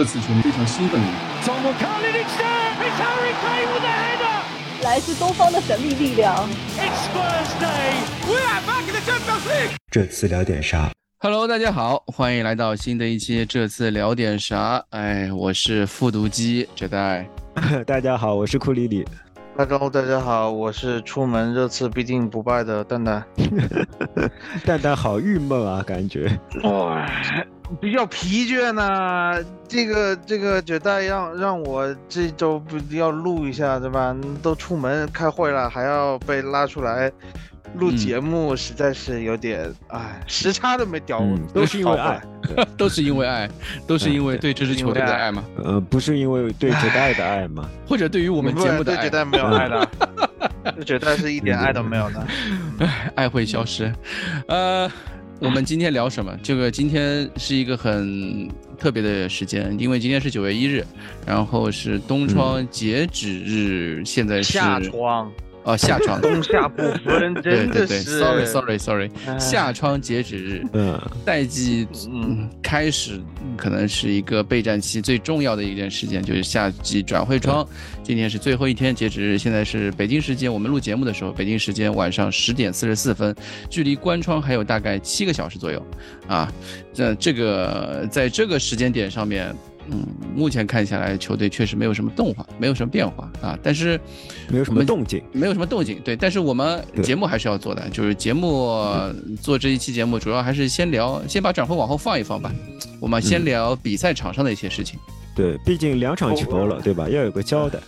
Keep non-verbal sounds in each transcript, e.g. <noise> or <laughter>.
这次球迷非常兴奋。来自东方的神秘力量。这次聊点啥？Hello，大家好，欢迎来到新的一期。这次聊点啥？哎，我是复读机这代。<laughs> 大家好，我是库里里。大家好，大家好，我是出门这次必定不败的蛋蛋。<laughs> 蛋蛋好郁闷啊，感觉。哇，比较疲倦呢。这个这个绝代让让我这周不要录一下对吧？都出门开会了，还要被拉出来。录节目实在是有点哎，时差都没调，都是因为爱，都是因为爱，<laughs> 都是因为对这支球队的爱吗？呃，不是因为对绝代的爱吗？<laughs> 或者对于我们节目的爱？对绝代没有爱的，<laughs> 对绝代是一点爱都没有的，爱会消失。呃，我们今天聊什么？这个今天是一个很特别的时间，因为今天是九月一日，然后是冬窗截止日，现在是夏窗。哦，夏窗。冬夏不分，<laughs> 真的是。Sorry，Sorry，Sorry，夏窗截止日，嗯，赛季嗯。开始，可能是一个备战期最重要的一件事件，就是夏季转会窗，今天是最后一天截止日，现在是北京时间，我们录节目的时候，北京时间晚上十点四十四分，距离关窗还有大概七个小时左右，啊，这这个在这个时间点上面。嗯，目前看下来，球队确实没有什么动化，没有什么变化啊。但是，没有什么动静，没有什么动静。对，但是我们节目还是要做的，就是节目做这一期节目，主要还是先聊，先把转会往后放一放吧。我们先聊比赛场上的一些事情。对，毕竟两场球了，对吧？要有个交代。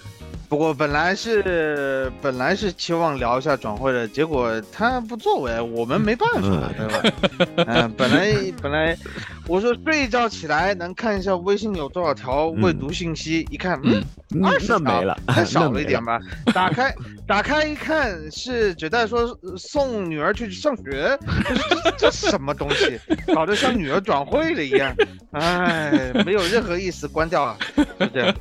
不过本来是本来是期望聊一下转会的，结果他不作为，我们没办法，对吧？<laughs> 嗯，本来本来我说睡一觉起来能看一下微信有多少条未读信息，一看，嗯，二十没了，太 <laughs> 少了一点吧？打开打开一看，是只带说送女儿去上学，这这什么东西，搞得像女儿转会了一样，哎，没有任何意思，关掉啊，就这样。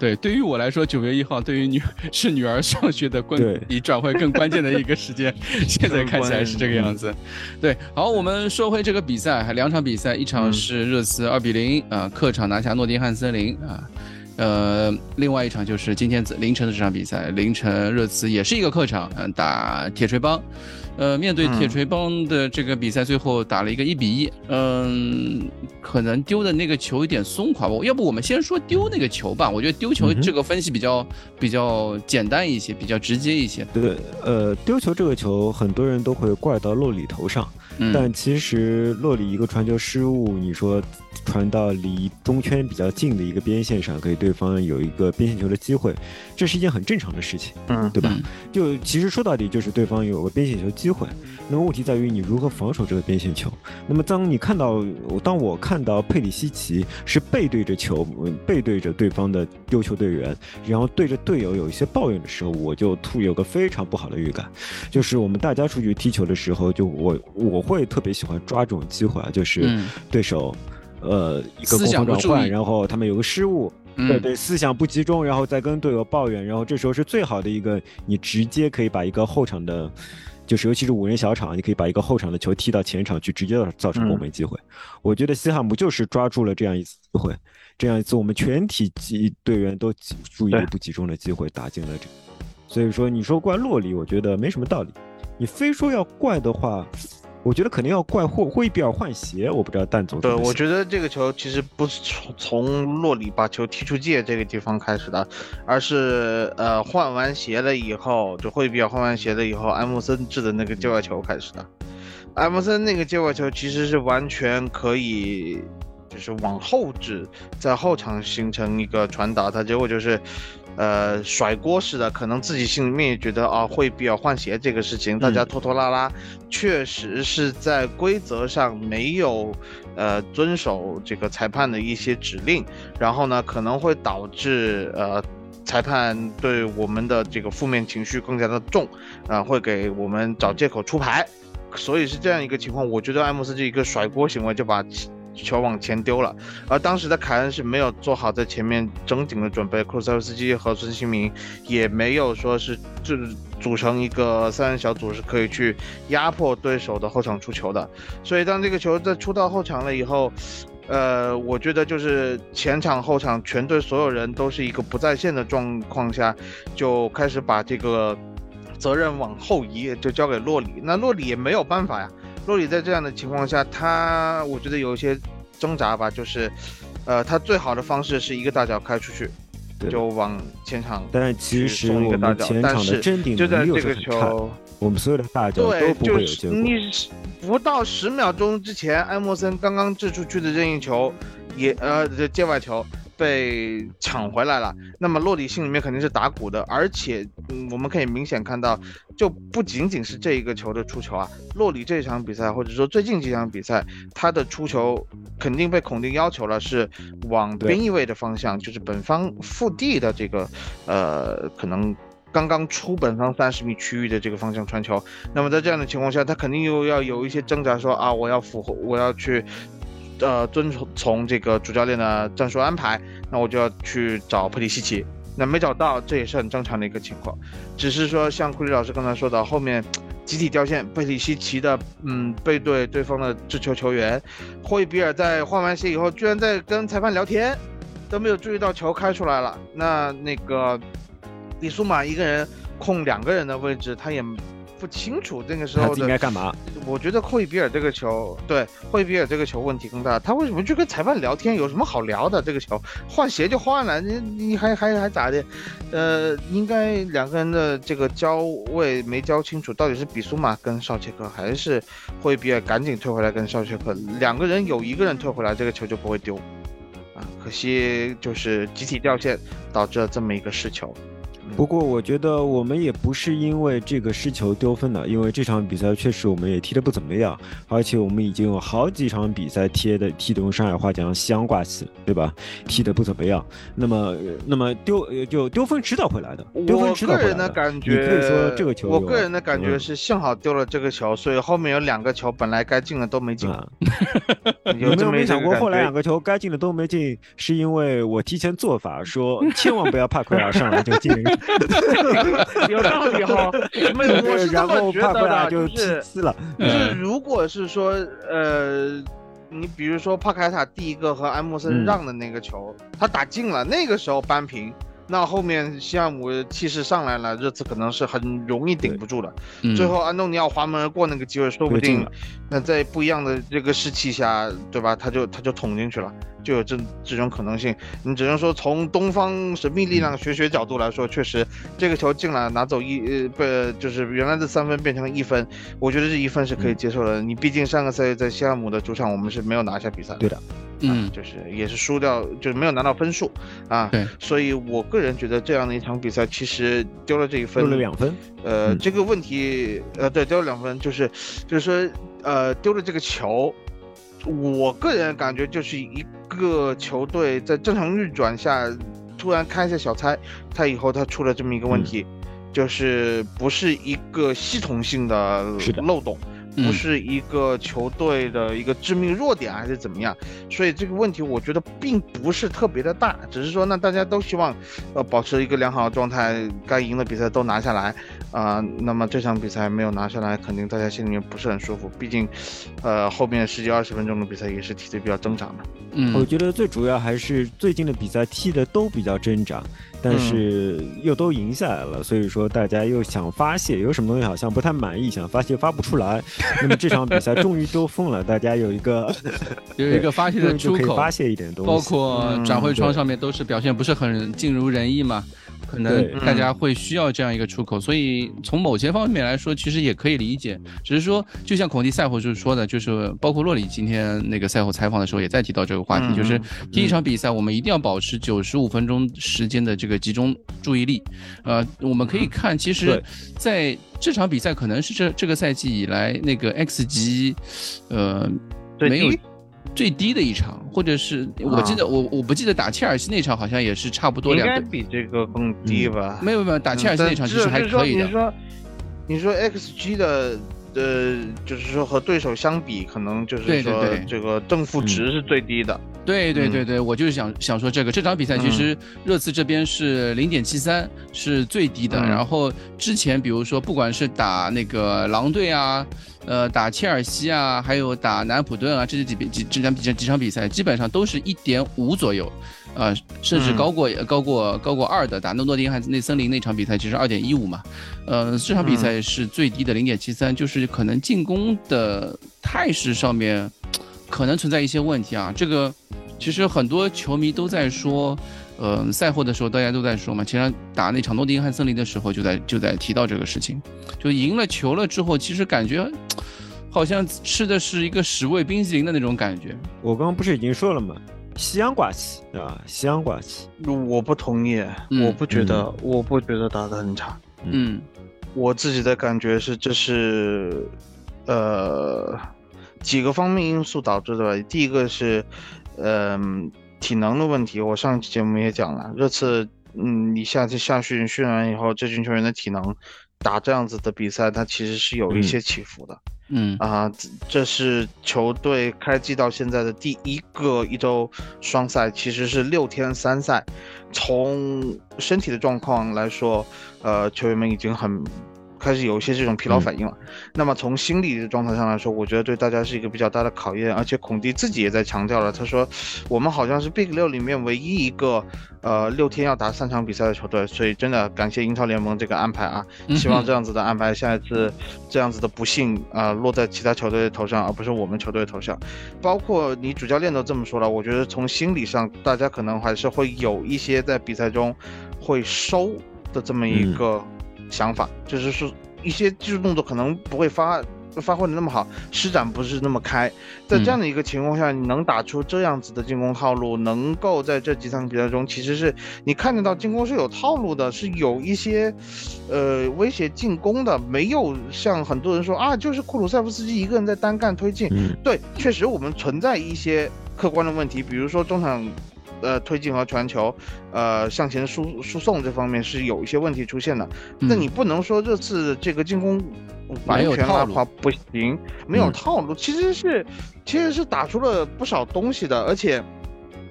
对，对于我来说，九月一号对于女是女儿上学的关比转会更关键的一个时间，<laughs> 现在看起来是这个样子。对，好，我们说回这个比赛，还两场比赛，一场是热刺二比零啊，客场拿下诺丁汉森林啊，呃，另外一场就是今天凌晨的这场比赛，凌晨热刺也是一个客场，嗯，打铁锤帮。呃，面对铁锤帮的这个比赛，最后打了一个一比一。嗯，可能丢的那个球有点松垮吧。要不我们先说丢那个球吧？我觉得丢球这个分析比较比较简单一些，比较直接一些。对，呃，丢球这个球，很多人都会怪到洛里头上。但其实洛里一个传球失误，你说传到离中圈比较近的一个边线上，给对方有一个边线球的机会，这是一件很正常的事情，嗯，对吧？就其实说到底就是对方有个边线球机会，那么问题在于你如何防守这个边线球。那么当你看到，当我看到佩里西奇是背对着球，背对着对方的丢球队员，然后对着队友有一些抱怨的时候，我就突有个非常不好的预感，就是我们大家出去踢球的时候，就我我。会特别喜欢抓这种机会啊，就是对手，呃，一个攻防转换，然后他们有个失误，对对，思想不集中，然后再跟队友抱怨，然后这时候是最好的一个，你直接可以把一个后场的，就是尤其是五人小场，你可以把一个后场的球踢到前场去，直接造成攻门机会。我觉得西汉姆就是抓住了这样一次机会，这样一次我们全体集队员都注意力不集中的机会，打进了这。所以说，你说怪洛里，我觉得没什么道理。你非说要怪的话。我觉得肯定要怪霍霍伊比尔换鞋，我不知道蛋总。对，我觉得这个球其实不是从从洛里把球踢出界这个地方开始的，而是呃换完鞋了以后，就霍伊比尔换完鞋了以后，埃姆森掷的那个界外球开始的。埃姆森那个界外球其实是完全可以，就是往后指，在后场形成一个传导，他结果就是。呃，甩锅似的，可能自己心里面也觉得啊，会比较换鞋这个事情，大家拖拖拉拉，确实是在规则上没有呃遵守这个裁判的一些指令，然后呢，可能会导致呃裁判对我们的这个负面情绪更加的重，啊，会给我们找借口出牌，所以是这样一个情况。我觉得艾姆斯这一个甩锅行为就把。球往前丢了，而当时的凯恩是没有做好在前面整紧的准备，库塞夫斯基和孙兴民也没有说是就组成一个三人小组是可以去压迫对手的后场出球的，所以当这个球在出到后场了以后，呃，我觉得就是前场后场全队所有人都是一个不在线的状况下，就开始把这个责任往后移，就交给洛里。那洛里也没有办法呀。洛里在这样的情况下，他我觉得有一些挣扎吧，就是，呃，他最好的方式是一个大脚开出去，就往前场。但其实我们前场的争顶能力个球，我们所有的大脚都不会有结果。你不到十秒钟之前，埃默森刚刚掷出去的任意球，也呃这界外球。被抢回来了，那么洛里心里面肯定是打鼓的，而且，嗯，我们可以明显看到，就不仅仅是这一个球的出球啊，洛里这场比赛或者说最近几场比赛，他的出球肯定被孔蒂要求了，是往边翼位的方向，就是本方腹地的这个，呃，可能刚刚出本方三十米区域的这个方向传球。那么在这样的情况下，他肯定又要有一些挣扎，说啊，我要符合，我要去。呃，遵从从这个主教练的战术安排，那我就要去找佩里西奇，那没找到，这也是很正常的一个情况。只是说，像库里老师刚才说的，后面集体掉线，佩里西奇的嗯背对对方的制球球员，霍伊比尔在换完鞋以后，居然在跟裁判聊天，都没有注意到球开出来了。那那个里苏马一个人控两个人的位置，他也。不清楚那个时候应该干嘛？我觉得霍伊比尔这个球，对霍伊比尔这个球问题更大。他为什么去跟裁判聊天？有什么好聊的？这个球换鞋就换了，你你还还还咋的？呃，应该两个人的这个交位没交清楚，到底是比苏马跟绍切克，还是霍伊比尔赶紧退回来跟绍切克？两个人有一个人退回来，这个球就不会丢啊。可惜就是集体掉线，导致了这么一个失球。不过我觉得我们也不是因为这个失球丢分的，因为这场比赛确实我们也踢得不怎么样，而且我们已经有好几场比赛踢的踢的用上海话讲香挂起，对吧？踢得不怎么样。那么那么丢就丢分迟早会来的。我个人的感觉，你可以说这个球，我个人的感觉是幸好丢了这个球，所以后面有两个球本来该进的都没进。<laughs> <laughs> 有没有没想过后来两个球该进的都没进，是因为我提前做法说千万不要怕奎尔上来就进。<laughs> 有道理哈，没有，我 <laughs> 是这么觉得的，就是就是如果是说，呃，你比如说帕凯塔第一个和埃默森让的那个球，他打进了，那个时候扳平。那后面西汉姆气势上来了，这次可能是很容易顶不住了。最后安东尼奥滑门而过那个机会，说不定那在不一样的这个士气下，对吧？他就他就捅进去了，就有这这种可能性。你只能说从东方神秘力量学学角度来说，确实这个球进了，拿走一呃不就是原来的三分变成了一分，我觉得这一分是可以接受的。你毕竟上个赛季在西汉姆的主场，我们是没有拿下比赛。对的。嗯，就是也是输掉，就是没有拿到分数啊。对，所以我个人觉得这样的一场比赛其实丢了这一分，丢了两分。呃，这个问题，呃，对，丢了两分，就是，就是说，呃，丢了这个球，我个人感觉就是一个球队在正常运转下突然开一下小差，他以后他出了这么一个问题，就是不是一个系统性的漏洞。不是一个球队的一个致命弱点还是怎么样，所以这个问题我觉得并不是特别的大，只是说那大家都希望，呃，保持一个良好的状态，该赢的比赛都拿下来，啊，那么这场比赛没有拿下来，肯定大家心里面不是很舒服，毕竟，呃，后面十几二十分钟的比赛也是踢得比较挣扎的。嗯，我觉得最主要还是最近的比赛踢的都比较挣扎。但是又都赢下来了，所以说大家又想发泄，有什么东西好像不太满意，想发泄发不出来。那么这场比赛终于都封了，大家有一个 <laughs> 有一个发泄的出口，发泄一点东西。包括转会窗上面都是表现不是很尽如人意嘛。可能大家会需要这样一个出口，所以从某些方面来说，其实也可以理解。只是说，就像孔蒂赛后就是说的，就是包括洛里今天那个赛后采访的时候也在提到这个话题，就是第一场比赛我们一定要保持九十五分钟时间的这个集中注意力。呃，我们可以看，其实在这场比赛可能是这这个赛季以来那个 X 级，呃，没有。最低的一场，或者是我记得我我不记得打切尔西那场好像也是差不多两个，应该比这个更低吧？没有没有，打切尔西那场其实还可以的。你说，你说 XG 的呃，就是说和对手相比，可能就是说这个正负值是最低的。对对对对，我就是想想说这个这场比赛其实热刺这边是零点七三是最低的，然后之前比如说不管是打那个狼队啊，呃打切尔西啊，还有打南普顿啊，这些几几这场比赛几场比赛基本上都是一点五左右，呃甚至高过高过高过二的，打诺诺丁汉内森林那场比赛其实二点一五嘛，呃这场比赛是最低的零点七三，就是可能进攻的态势上面。可能存在一些问题啊，这个其实很多球迷都在说，呃，赛后的时候大家都在说嘛，其实打那场诺丁汉森林的时候就在就在提到这个事情，就赢了球了之后，其实感觉好像吃的是一个十味冰淇淋的那种感觉。我刚刚不是已经说了吗？西洋挂气啊，西洋挂气。我不同意，我不觉得，我不觉得打得很差。嗯，我自己的感觉是这是，呃。几个方面因素导致的吧。第一个是，嗯，体能的问题。我上期节目也讲了，这次，嗯，你下次下训训完以后，这群球员的体能打这样子的比赛，它其实是有一些起伏的。嗯啊，这是球队开季到现在的第一个一周双赛，其实是六天三赛。从身体的状况来说，呃，球员们已经很。开始有一些这种疲劳反应了，那么从心理的状态上来说，我觉得对大家是一个比较大的考验。而且孔蒂自己也在强调了，他说我们好像是 Big 六里面唯一一个，呃，六天要打三场比赛的球队。所以真的感谢英超联盟这个安排啊，希望这样子的安排，下一次这样子的不幸啊落在其他球队的头上，而不是我们球队头上。包括你主教练都这么说了，我觉得从心理上，大家可能还是会有一些在比赛中会收的这么一个。想法就是说，一些技术动作可能不会发发挥的那么好，施展不是那么开。在这样的一个情况下，你能打出这样子的进攻套路，能够在这几场比赛中，其实是你看得到进攻是有套路的，是有一些呃威胁进攻的，没有像很多人说啊，就是库鲁塞夫斯基一个人在单干推进。对，确实我们存在一些客观的问题，比如说中场。呃，推进和传球，呃，向前输输送这方面是有一些问题出现的。那你不能说这次这个进攻完全拉垮不行，没有套路，其实是其实是打出了不少东西的。而且，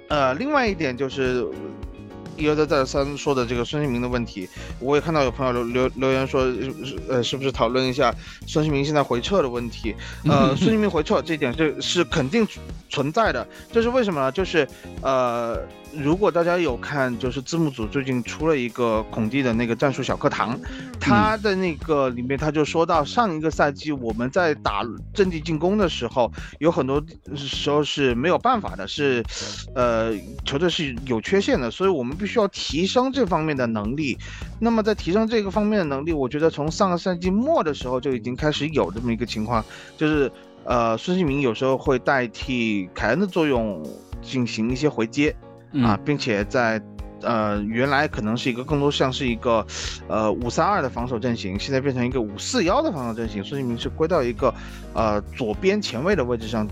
呃，另外一点就是。一而再再而三说的这个孙兴民的问题，我也看到有朋友留留留言说，呃，是不是讨论一下孙兴民现在回撤的问题？呃，<laughs> 孙兴民回撤这一点是是肯定存在的，这是为什么呢？就是呃。如果大家有看，就是字幕组最近出了一个孔蒂的那个战术小课堂，他的那个里面他就说到，上一个赛季我们在打阵地进攻的时候，有很多时候是没有办法的，是，呃，球队是有缺陷的，所以我们必须要提升这方面的能力。那么在提升这个方面的能力，我觉得从上个赛季末的时候就已经开始有这么一个情况，就是，呃，孙兴民有时候会代替凯恩的作用进行一些回接。啊，并且在，呃，原来可能是一个更多像是一个，呃，五三二的防守阵型，现在变成一个五四幺的防守阵型。孙兴民是归到一个，呃，左边前卫的位置上，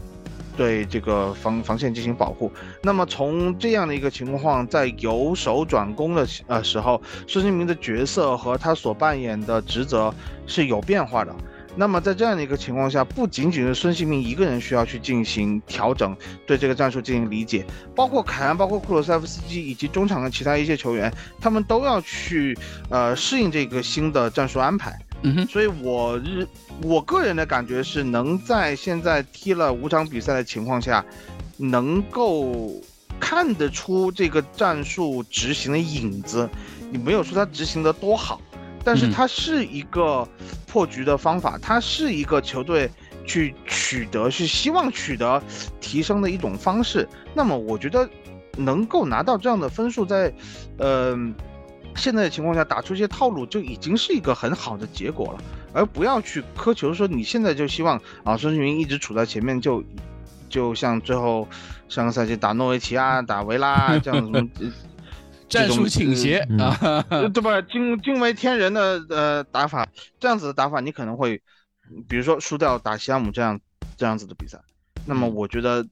对这个防防线进行保护。那么从这样的一个情况，在由守转攻的呃时候，孙兴民的角色和他所扮演的职责是有变化的。那么在这样的一个情况下，不仅仅是孙兴民一个人需要去进行调整，对这个战术进行理解，包括凯恩、包括库鲁塞夫斯基以及中场的其他一些球员，他们都要去呃适应这个新的战术安排。嗯哼，所以我日我个人的感觉是，能在现在踢了五场比赛的情况下，能够看得出这个战术执行的影子，你没有说他执行的多好。但是它是一个破局的方法，它是一个球队去取得，去希望取得提升的一种方式。那么我觉得能够拿到这样的分数，在呃现在的情况下打出一些套路，就已经是一个很好的结果了。而不要去苛求说你现在就希望啊孙兴民一直处在前面，就就像最后上个赛季打诺维奇啊、打维拉这样子。战术倾斜。啊，对吧？惊惊为天人的呃打法，这样子的打法，你可能会，比如说输掉打西汉姆这样这样子的比赛。那么我觉得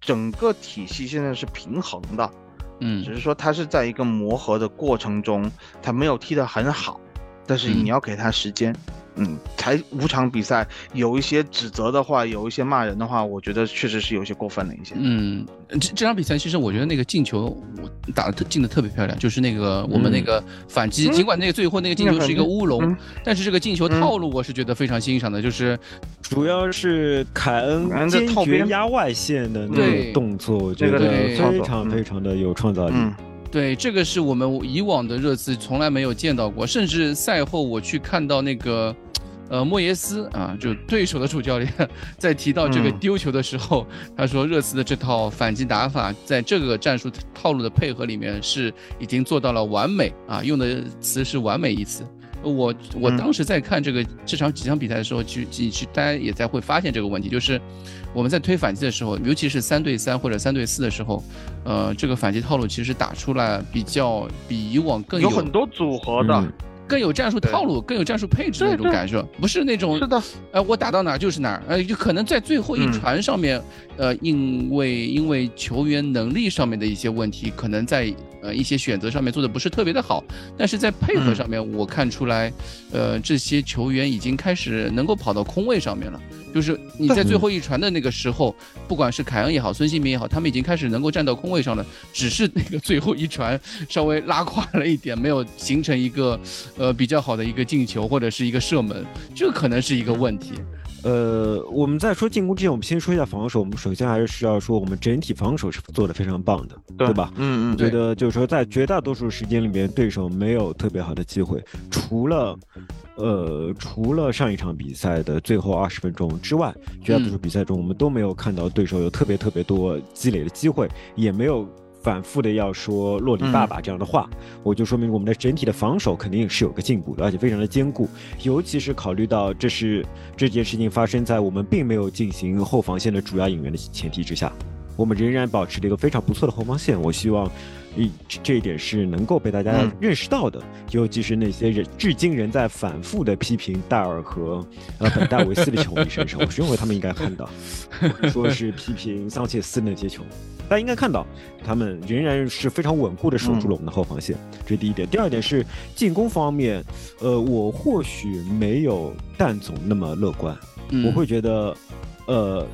整个体系现在是平衡的，嗯，只是说他是在一个磨合的过程中，他没有踢得很好，但是你要给他时间，嗯，才五场比赛，有一些指责的话，有一些骂人的话，我觉得确实是有些过分了一些。嗯，这这场比赛其实我觉得那个进球我打的进的特别漂亮，就是那个我们那个反击，尽管那个最后那个进球是一个乌龙，但是这个进球套路我是觉得非常欣赏的，就是主要是凯恩坚决压外线的那个动作，我觉得非常非常的有创造力。对，这个是我们以往的热刺从来没有见到过，甚至赛后我去看到那个，呃，莫耶斯啊，就对手的主教练在提到这个丢球的时候，他说热刺的这套反击打法在这个战术套路的配合里面是已经做到了完美啊，用的词是完美一词。我我当时在看这个这场几场比赛的时候，其实其实大家也在会发现这个问题，就是我们在推反击的时候，尤其是三对三或者三对四的时候，呃，这个反击套路其实打出来比较比以往更有很多组合的。更有战术套路，更有战术配置的那种感受，不是那种是的，哎，我打到哪就是哪儿，呃，就可能在最后一传上面，呃，因为因为球员能力上面的一些问题，可能在呃一些选择上面做的不是特别的好，但是在配合上面，我看出来，呃，这些球员已经开始能够跑到空位上面了。就是你在最后一传的那个时候，不管是凯恩也好，孙兴民也好，他们已经开始能够站到空位上了，只是那个最后一传稍微拉胯了一点，没有形成一个呃比较好的一个进球或者是一个射门，这可能是一个问题。呃，我们在说进攻之前，我们先说一下防守。我们首先还是需要说，我们整体防守是做的非常棒的，对吧？嗯嗯，觉得就是说，在绝大多数时间里面，对手没有特别好的机会，除了。呃，除了上一场比赛的最后二十分钟之外，绝大多数比赛中我们都没有看到对手有特别特别多积累的机会，也没有反复的要说洛里爸爸这样的话。我就说明我们的整体的防守肯定是有个进步的，而且非常的坚固。尤其是考虑到这是这件事情发生在我们并没有进行后防线的主要引援的前提之下，我们仍然保持了一个非常不错的后防线。我希望。一这一点是能够被大家认识到的，尤其是那些人至今仍在反复的批评戴尔和呃本戴维斯的球迷身上，我是认为他们应该看到，说是批评桑切斯那些球，大家应该看到，他们仍然是非常稳固的守住了我们的后防线，这是第一点。第二点是进攻方面，呃，我或许没有蛋总那么乐观，我会觉得，呃，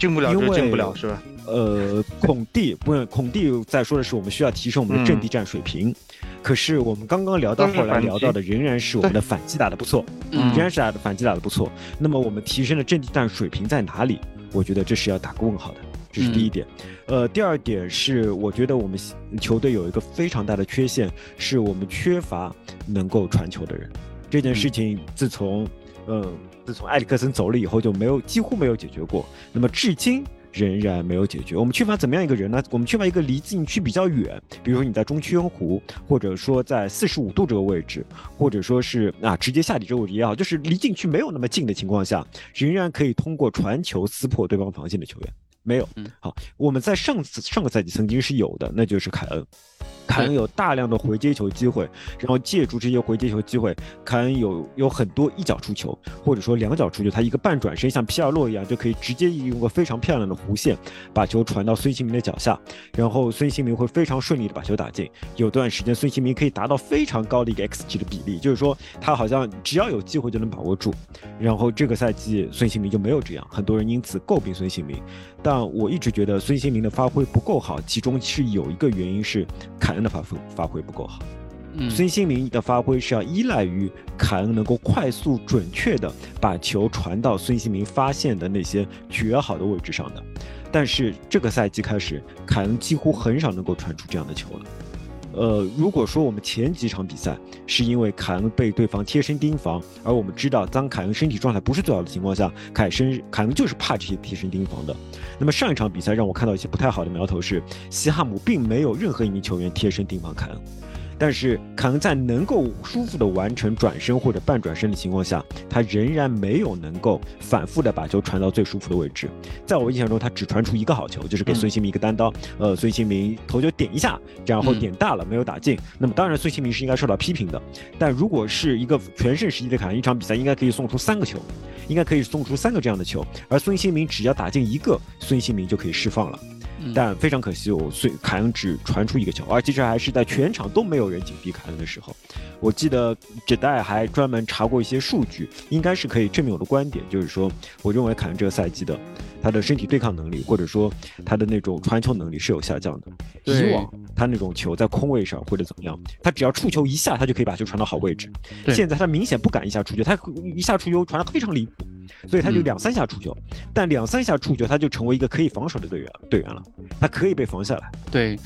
进不了就进不了，是吧？呃，孔蒂不是孔蒂在说的是我们需要提升我们的阵地战水平，可是我们刚刚聊到后来聊到的仍然是我们的反击打得不错，仍然是打的反击打得不错。那么我们提升的阵地战水平在哪里？我觉得这是要打个问号的，这是第一点。呃，第二点是我觉得我们球队有一个非常大的缺陷，是我们缺乏能够传球的人。这件事情自从呃自从埃里克森走了以后就没有几乎没有解决过。那么至今。仍然没有解决。我们缺乏怎么样一个人呢？我们缺乏一个离禁区比较远，比如说你在中圈弧，或者说在四十五度这个位置，或者说是啊直接下底这个位置也好，就是离禁区没有那么近的情况下，仍然可以通过传球撕破对方防线的球员，没有。好，我们在上次上个赛季曾经是有的，那就是凯恩。凯恩有大量的回接球机会，然后借助这些回接球机会，凯恩有有很多一脚出球，或者说两脚出球，他一个半转身像皮尔洛一样，就可以直接用个非常漂亮的弧线把球传到孙兴民的脚下，然后孙兴民会非常顺利的把球打进。有段时间孙兴民可以达到非常高的一个 XG 的比例，就是说他好像只要有机会就能把握住。然后这个赛季孙兴民就没有这样，很多人因此诟病孙兴民。但我一直觉得孙兴民的发挥不够好，其中是有一个原因是凯恩的发挥发挥不够好。孙兴民的发挥是要依赖于凯恩能够快速准确的把球传到孙兴民发现的那些绝好的位置上的，但是这个赛季开始，凯恩几乎很少能够传出这样的球了。呃，如果说我们前几场比赛是因为凯恩被对方贴身盯防，而我们知道当凯恩身体状态不是最好的情况下，凯申凯恩就是怕这些贴身盯防的。那么上一场比赛让我看到一些不太好的苗头是，西汉姆并没有任何一名球员贴身盯防凯恩。但是凯恩在能够舒服的完成转身或者半转身的情况下，他仍然没有能够反复的把球传到最舒服的位置。在我印象中，他只传出一个好球，就是给孙兴民一个单刀，呃，孙兴民头球点一下，然后点大了没有打进。那么当然，孙兴民是应该受到批评的。但如果是一个全盛时期的凯恩，一场比赛应该可以送出三个球，应该可以送出三个这样的球，而孙兴民只要打进一个，孙兴民就可以释放了。但非常可惜，我虽凯恩只传出一个球，而且这还是在全场都没有人紧逼凯恩的时候。我记得这代还专门查过一些数据，应该是可以证明我的观点，就是说，我认为凯恩这个赛季的他的身体对抗能力，或者说他的那种传球能力是有下降的。以往他那种球在空位上或者怎么样，他只要触球一下，他就可以把球传到好位置。现在他明显不敢一下触球，他一下触球传的非常离谱。所以他就两三下触球，但两三下触球他就成为一个可以防守的队员队员了，他可以被防下来。对，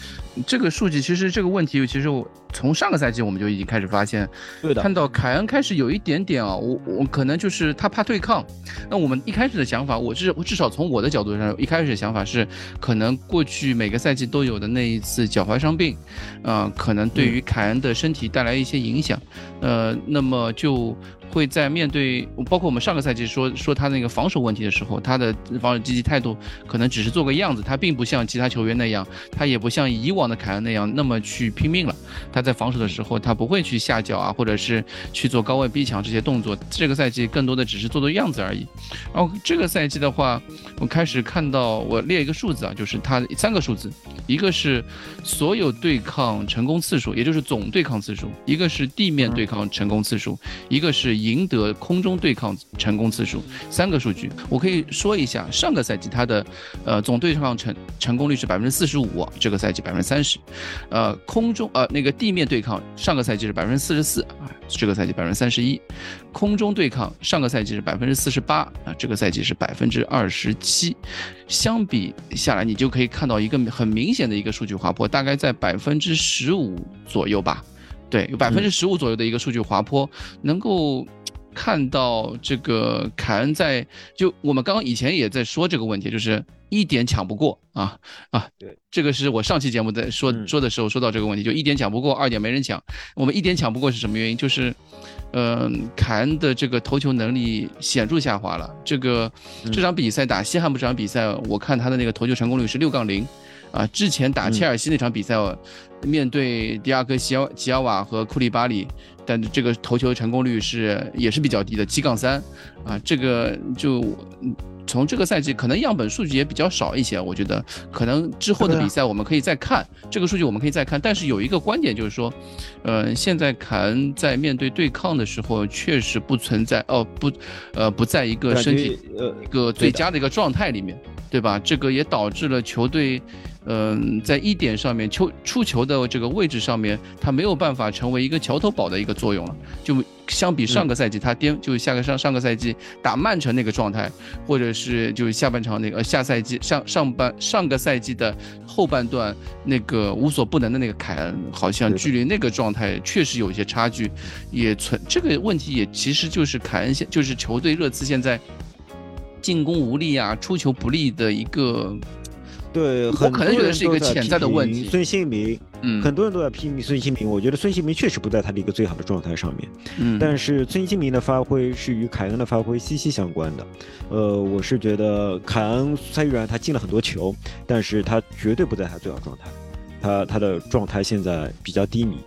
这个数据其实这个问题，其实我从上个赛季我们就已经开始发现，对的，看到凯恩开始有一点点啊，我我可能就是他怕对抗。那我们一开始的想法，我至至少从我的角度上，一开始的想法是，可能过去每个赛季都有的那一次脚踝伤病，啊，可能对于凯恩的身体带来一些影响，呃，那么就。会在面对包括我们上个赛季说说他那个防守问题的时候，他的防守积极态度可能只是做个样子，他并不像其他球员那样，他也不像以往的凯恩那样那么去拼命了。他在防守的时候，他不会去下脚啊，或者是去做高位逼抢这些动作。这个赛季更多的只是做做样子而已。然后这个赛季的话，我开始看到我列一个数字啊，就是他三个数字，一个是所有对抗成功次数，也就是总对抗次数；一个是地面对抗成功次数；一个是。赢得空中对抗成功次数三个数据，我可以说一下，上个赛季他的呃总对抗成成功率是百分之四十五，这个赛季百分之三十，呃空中呃那个地面对抗上个赛季是百分之四十四啊，这个赛季百分之三十一，空中对抗上个赛季是百分之四十八啊，这个赛季是百分之二十七，相比下来你就可以看到一个很明显的一个数据滑坡，大概在百分之十五左右吧。对，有百分之十五左右的一个数据滑坡，能够看到这个凯恩在就我们刚刚以前也在说这个问题，就是一点抢不过啊啊，对，这个是我上期节目在说说的时候说到这个问题，就一点抢不过，二点没人抢。我们一点抢不过是什么原因？就是，嗯，凯恩的这个投球能力显著下滑了。这个这场比赛打西汉姆这场比赛，我看他的那个投球成功率是六杠零。啊，之前打切尔西那场比赛，面对迪亚哥、吉奥吉奥瓦和库利巴里，但这个投球成功率是也是比较低的，七杠三。啊，这个就从这个赛季可能样本数据也比较少一些，我觉得可能之后的比赛我们可以再看这个数据，我们可以再看。但是有一个观点就是说，呃，现在凯恩在面对对抗的时候，确实不存在哦，不，呃，不在一个身体呃一个最佳的一个状态里面，对吧？这个也导致了球队。嗯，在一点上面，球出球的这个位置上面，他没有办法成为一个桥头堡的一个作用了。就相比上个赛季，他颠就下个上上个赛季打曼城那个状态，或者是就是下半场那个下赛季上上半上个赛季的后半段那个无所不能的那个凯恩，好像距离那个状态确实有一些差距，也存这个问题也其实就是凯恩现就是球队热刺现在进攻无力啊，出球不利的一个。对，我可能觉得是一个潜在的问题。孙兴民，嗯，很多人都在批评孙兴民。我觉得孙兴民确实不在他的一个最好的状态上面。嗯，但是孙兴民的发挥是与凯恩的发挥息息相关的。呃，我是觉得凯恩虽然他进了很多球，但是他绝对不在他最好状态。他他的状态现在比较低迷。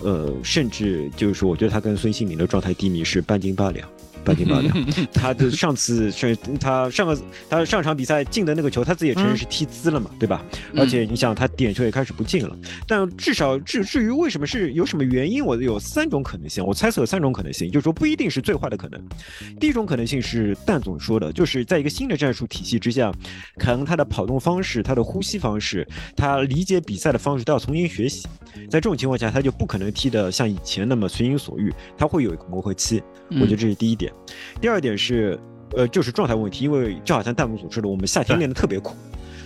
呃，甚至就是说，我觉得他跟孙兴民的状态低迷是半斤八两。半斤八两，<laughs> 他的上次是，他上个他上场比赛进的那个球，他自己也承认是踢姿了嘛，对吧？而且你想，他点球也开始不进了。但至少至至于为什么是有什么原因，我有三种可能性。我猜测有三种可能性，就是说不一定是最坏的可能。第一种可能性是蛋总说的，就是在一个新的战术体系之下，可能他的跑动方式、他的呼吸方式、他理解比赛的方式都要重新学习。在这种情况下，他就不可能踢得像以前那么随心所欲，他会有一个磨合期。我觉得这是第一点。第二点是，呃，就是状态问题，因为就好像弹幕所说的，我们夏天练的特别苦，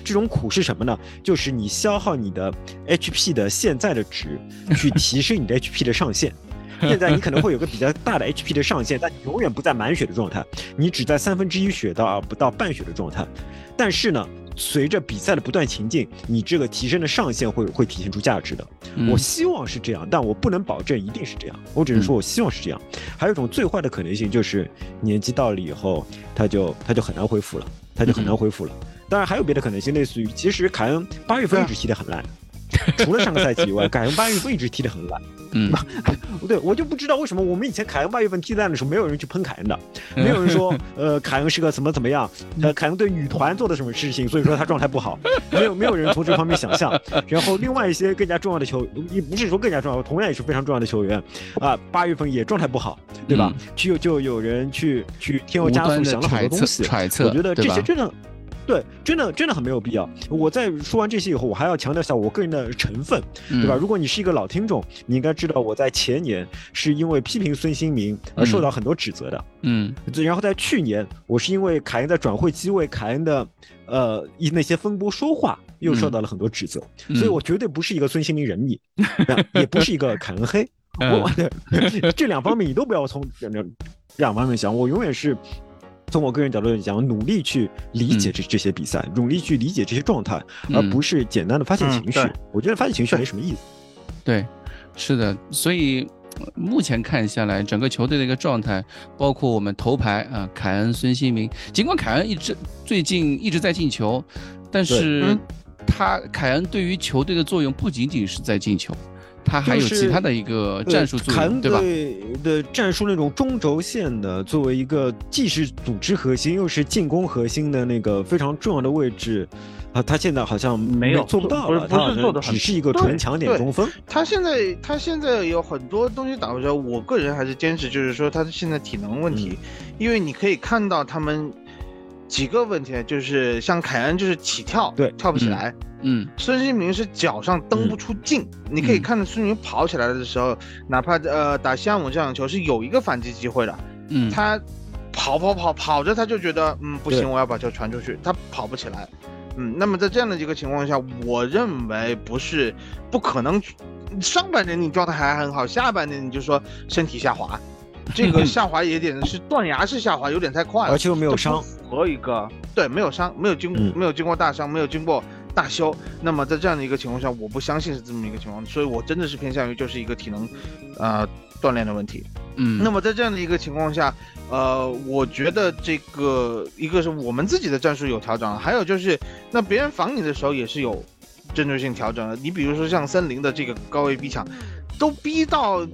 这种苦是什么呢？就是你消耗你的 HP 的现在的值，<laughs> 去提升你的 HP 的上限。现在你可能会有个比较大的 HP 的上限，但你永远不在满血的状态，你只在三分之一血到而不到半血的状态。但是呢？随着比赛的不断前进，你这个提升的上限会会体现出价值的。我希望是这样，但我不能保证一定是这样。我只能说我希望是这样。还有一种最坏的可能性就是年纪到了以后，他就他就很难恢复了，他就很难恢复了。当然还有别的可能性，类似于其实凯恩八月份一直踢得很烂。<laughs> 除了上个赛季以外，凯恩八月份一直踢得很烂。嗯，不 <laughs> 对，我就不知道为什么我们以前凯恩八月份踢烂的时候，没有人去喷凯恩的，没有人说，<laughs> 呃，凯恩是个怎么怎么样，呃，凯恩对女团做的什么事情，所以说他状态不好，没有没有人从这方面想象。然后另外一些更加重要的球，也不是说更加重要，同样也是非常重要的球员，啊，八月份也状态不好，对吧？就就有人去去添油加醋想了很多东西，揣测，我觉得这些真的。对，真的真的很没有必要。我在说完这些以后，我还要强调一下我个人的成分，对吧？如果你是一个老听众，你应该知道我在前年是因为批评孙兴民而受到很多指责的，嗯。然后在去年，我是因为凯恩在转会机为凯恩的呃一那些风波说话，又受到了很多指责。所以我绝对不是一个孙兴民人迷，<laughs> 也不是一个凯恩黑。我 <laughs> 这两方面你都不要从两两方面想，我永远是。从我个人角度来讲，努力去理解这这些比赛，努力去理解这些状态，而不是简单的发泄情绪。我觉得发泄情绪没什么意思。对，是的。所以目前看下来，整个球队的一个状态，包括我们头牌啊，凯恩、孙兴民。尽管凯恩一直最近一直在进球，但是他凯恩对于球队的作用不仅仅是在进球。他还有其他的一个战术作用，对吧？的战术那种中轴线的，作为一个既是组织核心又是进攻核心的那个非常重要的位置，啊，他现在好像没有做不到了，不是做的只是一个纯强点中锋。他现在他现在有很多东西打不着，我个人还是坚持就是说他现在体能问题，因为你可以看到他们。几个问题就是像凯恩就是起跳对跳不起来，嗯，孙兴民是脚上蹬不出劲，你可以看到孙兴民跑起来的时候，哪怕呃打西汉姆这场球是有一个反击机会的，嗯，他跑跑跑跑着他就觉得嗯不行我要把球传出去，他跑不起来，嗯，那么在这样的一个情况下，我认为不是不可能，上半年你状态还很好，下半年你就说身体下滑。<laughs> 这个下滑也点是断崖式下滑，有点太快了，而且又没有伤，和一个对没有伤，没有经没有经过大伤，没有经过大修。那么在这样的一个情况下，我不相信是这么一个情况，所以我真的是偏向于就是一个体能，呃锻炼的问题。嗯，那么在这样的一个情况下，呃，我觉得这个一个是我们自己的战术有调整，还有就是那别人防你的时候也是有针对性调整的。你比如说像森林的这个高位逼抢。都逼到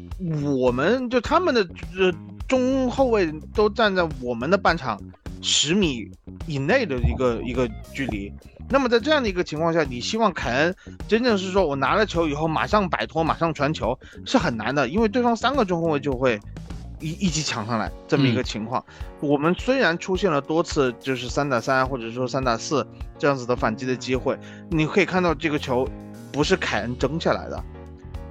我们就他们的呃中后卫都站在我们的半场十米以内的一个一个距离，那么在这样的一个情况下，你希望凯恩真正是说我拿了球以后马上摆脱，马上传球是很难的，因为对方三个中后卫就会一一起抢上来这么一个情况。我们虽然出现了多次就是三打三或者说三打四这样子的反击的机会，你可以看到这个球不是凯恩争下来的。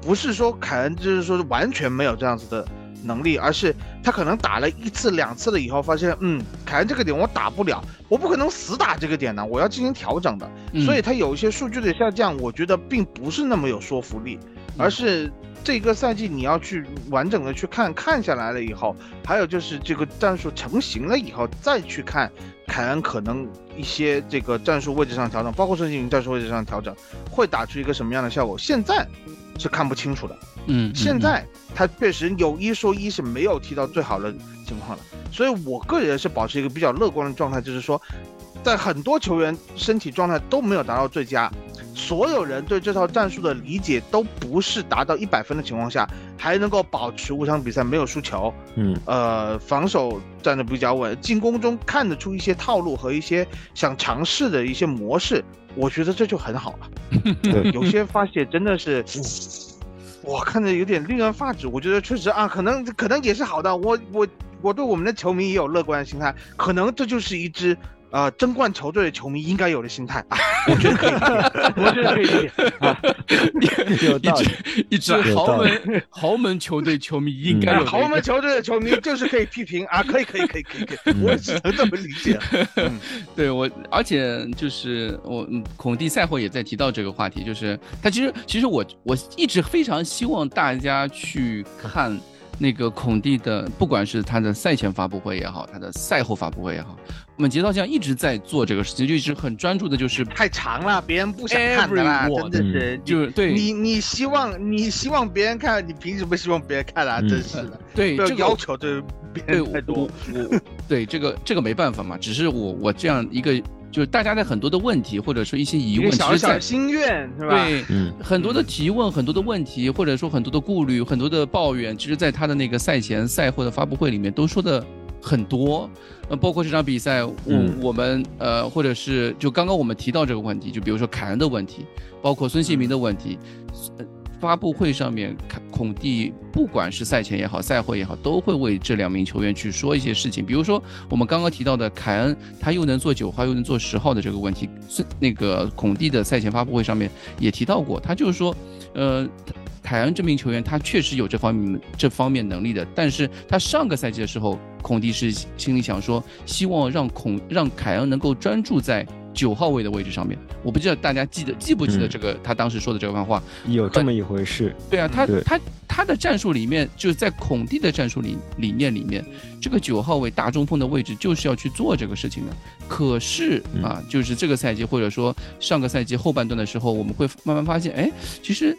不是说凯恩就是说完全没有这样子的能力，而是他可能打了一次两次了以后，发现嗯，凯恩这个点我打不了，我不可能死打这个点呢，我要进行调整的，所以他有一些数据的下降，我觉得并不是那么有说服力，而是这个赛季你要去完整的去看看下来了以后，还有就是这个战术成型了以后再去看凯恩可能一些这个战术位置上调整，包括孙兴民战术位置上调整，会打出一个什么样的效果？现在。是看不清楚的，嗯，现在他确实有一说一，是没有踢到最好的情况了，所以我个人是保持一个比较乐观的状态，就是说，在很多球员身体状态都没有达到最佳，所有人对这套战术的理解都不是达到一百分的情况下，还能够保持五场比赛没有输球，嗯，呃，防守站得比较稳，进攻中看得出一些套路和一些想尝试的一些模式。我觉得这就很好了，<laughs> 对，有些发泄真的是，<laughs> 我看着有点令人发指。我觉得确实啊，可能可能也是好的。我我我对我们的球迷也有乐观的心态，可能这就是一支。呃，争冠球队的球迷应该有的心态。啊，<laughs> 我觉得可以，我觉得可以理解。啊。<laughs> 一支一支豪门豪门球队球迷应该有豪门球队的球迷就是可以批评。啊，可以可以可以可以可以，我只能这么理解。<laughs> 对我，而且就是我孔蒂赛后也在提到这个话题，就是他其实其实我我一直非常希望大家去看。那个孔蒂的，不管是他的赛前发布会也好，他的赛后发布会也好，我们节操酱一直在做这个事情，就一直很专注的，就是太长了，别人不想看的啦，真的是，就是对。你，你希望你希望别人看，你凭什么希望别人看啊？真是的，<laughs> 对，这个要求对别人太多，我对这个这个没办法嘛，只是我我这样一个就是大家的很多的问题，或者说一些疑问，小小心愿是吧？对，很多的提问，很多的问题，或者说很多的顾虑，很多的抱怨，其实在他的那个赛前、赛后的发布会里面都说的很多。呃，包括这场比赛，我我们呃，或者是就刚刚我们提到这个问题，就比如说凯恩的问题，包括孙兴民的问题。发布会上面，孔蒂不管是赛前也好，赛后也好，都会为这两名球员去说一些事情。比如说我们刚刚提到的凯恩，他又能做九号又能做十号的这个问题，是那个孔蒂的赛前发布会上面也提到过。他就是说，呃，凯恩这名球员他确实有这方面这方面能力的，但是他上个赛季的时候，孔蒂是心里想说，希望让孔让凯恩能够专注在。九号位的位置上面，我不知道大家记得记不记得这个他当时说的这番话，有这么一回事。对啊，他他他的战术里面就是在孔蒂的战术理理念里面，这个九号位大中锋的位置就是要去做这个事情的。可是啊，就是这个赛季或者说上个赛季后半段的时候，我们会慢慢发现，哎，其实，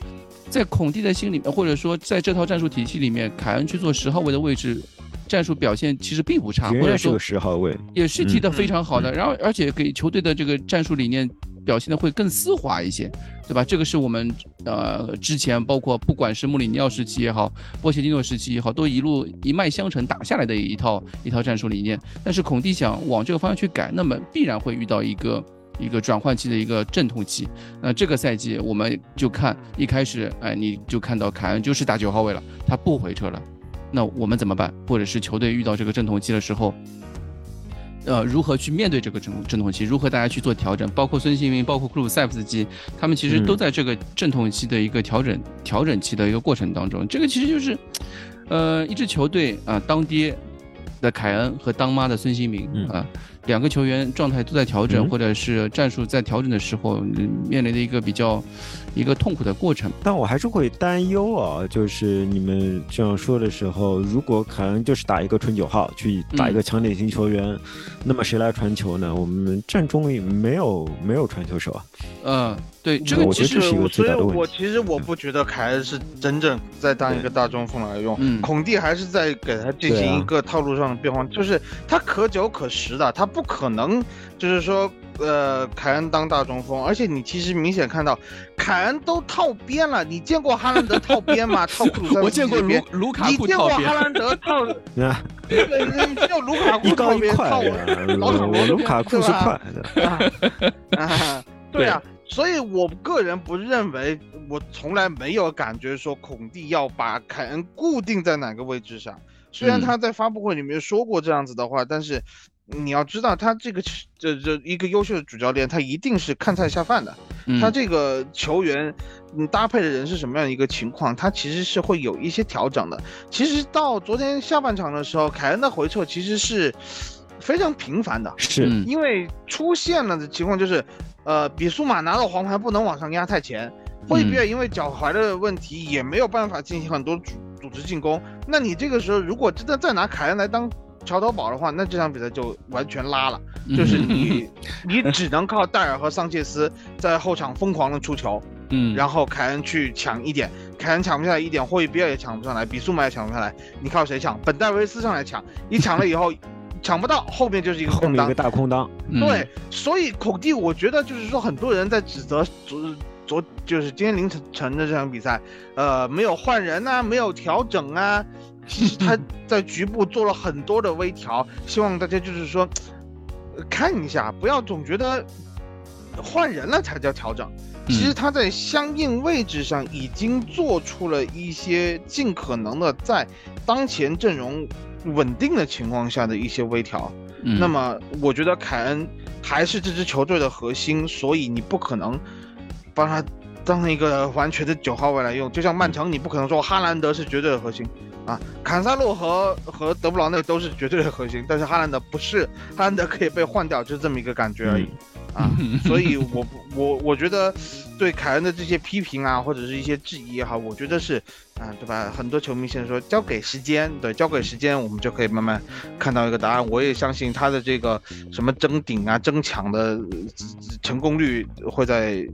在孔蒂的心里面，或者说在这套战术体系里面，凯恩去做十号位的位置。战术表现其实并不差，或者说十号位也是踢得非常好的。然后，而且给球队的这个战术理念表现的会更丝滑一些，对吧？这个是我们呃之前包括不管是穆里尼奥时期也好，波切蒂诺时期也好，都一路一脉相承打下来的一套一套战术理念。但是孔蒂想往这个方向去改，那么必然会遇到一个一个转换期的一个阵痛期。那这个赛季我们就看一开始，哎，你就看到凯恩就是打九号位了，他不回撤了。那我们怎么办？或者是球队遇到这个阵痛期的时候，呃，如何去面对这个阵阵痛期？如何大家去做调整？包括孙兴民，包括库鲁塞夫斯基，他们其实都在这个阵痛期的一个调整调整期的一个过程当中。这个其实就是，呃，一支球队啊，当爹的凯恩和当妈的孙兴民啊。两个球员状态都在调整，或者是战术在调整的时候，面临的一个比较一个痛苦的过程。但我还是会担忧啊，就是你们这样说的时候，如果可能就是打一个纯九号，去打一个强点型球员，那么谁来传球呢？我们阵中没有没有传球手啊。嗯，对，这个其实所以，我其实我不觉得凯恩是真正在当一个大中锋来用，孔蒂还是在给他进行一个套路上的变化，就是他可久可实的，他。不可能，就是说，呃，凯恩当大中锋，而且你其实明显看到，凯恩都套边了。你见过哈兰德套边吗？<laughs> 套库鲁塞我见过卢卢卡库套边。你见过哈兰德套？<laughs> 啊，只有卢卡库套边套。<laughs> 我卢卡库是快的。对啊，所以我个人不认为，我从来没有感觉说孔蒂要把凯恩固定在哪个位置上。虽然他在发布会里面说过这样子的话，但是。你要知道，他这个这这一个优秀的主教练，他一定是看菜下饭的。他这个球员，嗯，搭配的人是什么样一个情况，他其实是会有一些调整的。其实到昨天下半场的时候，凯恩的回撤其实是非常频繁的，是因为出现了的情况就是，呃，比苏马拿到黄牌不能往上压太前，惠比尔因为脚踝的问题也没有办法进行很多组组织进攻。那你这个时候如果真的再拿凯恩来当。桥头堡的话，那这场比赛就完全拉了，就是你，<laughs> 你只能靠戴尔和桑切斯在后场疯狂的出球，嗯，然后凯恩去抢一点，凯恩抢不下来一点，霍伊比尔也抢不上来，比苏马也抢不下来，你靠谁抢？本戴维斯上来抢，你抢了以后 <laughs> 抢不到，后面就是一个空当，一个大空当。对，所以孔蒂，我觉得就是说，很多人在指责昨昨就是今天凌晨的这场比赛，呃，没有换人啊，没有调整啊。其 <laughs> 实他在局部做了很多的微调，希望大家就是说看一下，不要总觉得换人了才叫调整。其实他在相应位置上已经做出了一些尽可能的在当前阵容稳定的情况下的一些微调。那么我觉得凯恩还是这支球队的核心，所以你不可能把他当成一个完全的九号位来用。就像曼城，你不可能说哈兰德是绝对的核心。啊，坎萨洛和和德布劳内都是绝对的核心，但是哈兰德不是，<laughs> 哈兰德可以被换掉，就是这么一个感觉而已。啊，<laughs> 所以我我我觉得，对凯恩的这些批评啊，或者是一些质疑也好，我觉得是。啊，对吧？很多球迷现在说交给时间，对，交给时间，我们就可以慢慢看到一个答案。我也相信他的这个什么争顶啊、争抢的成功率会在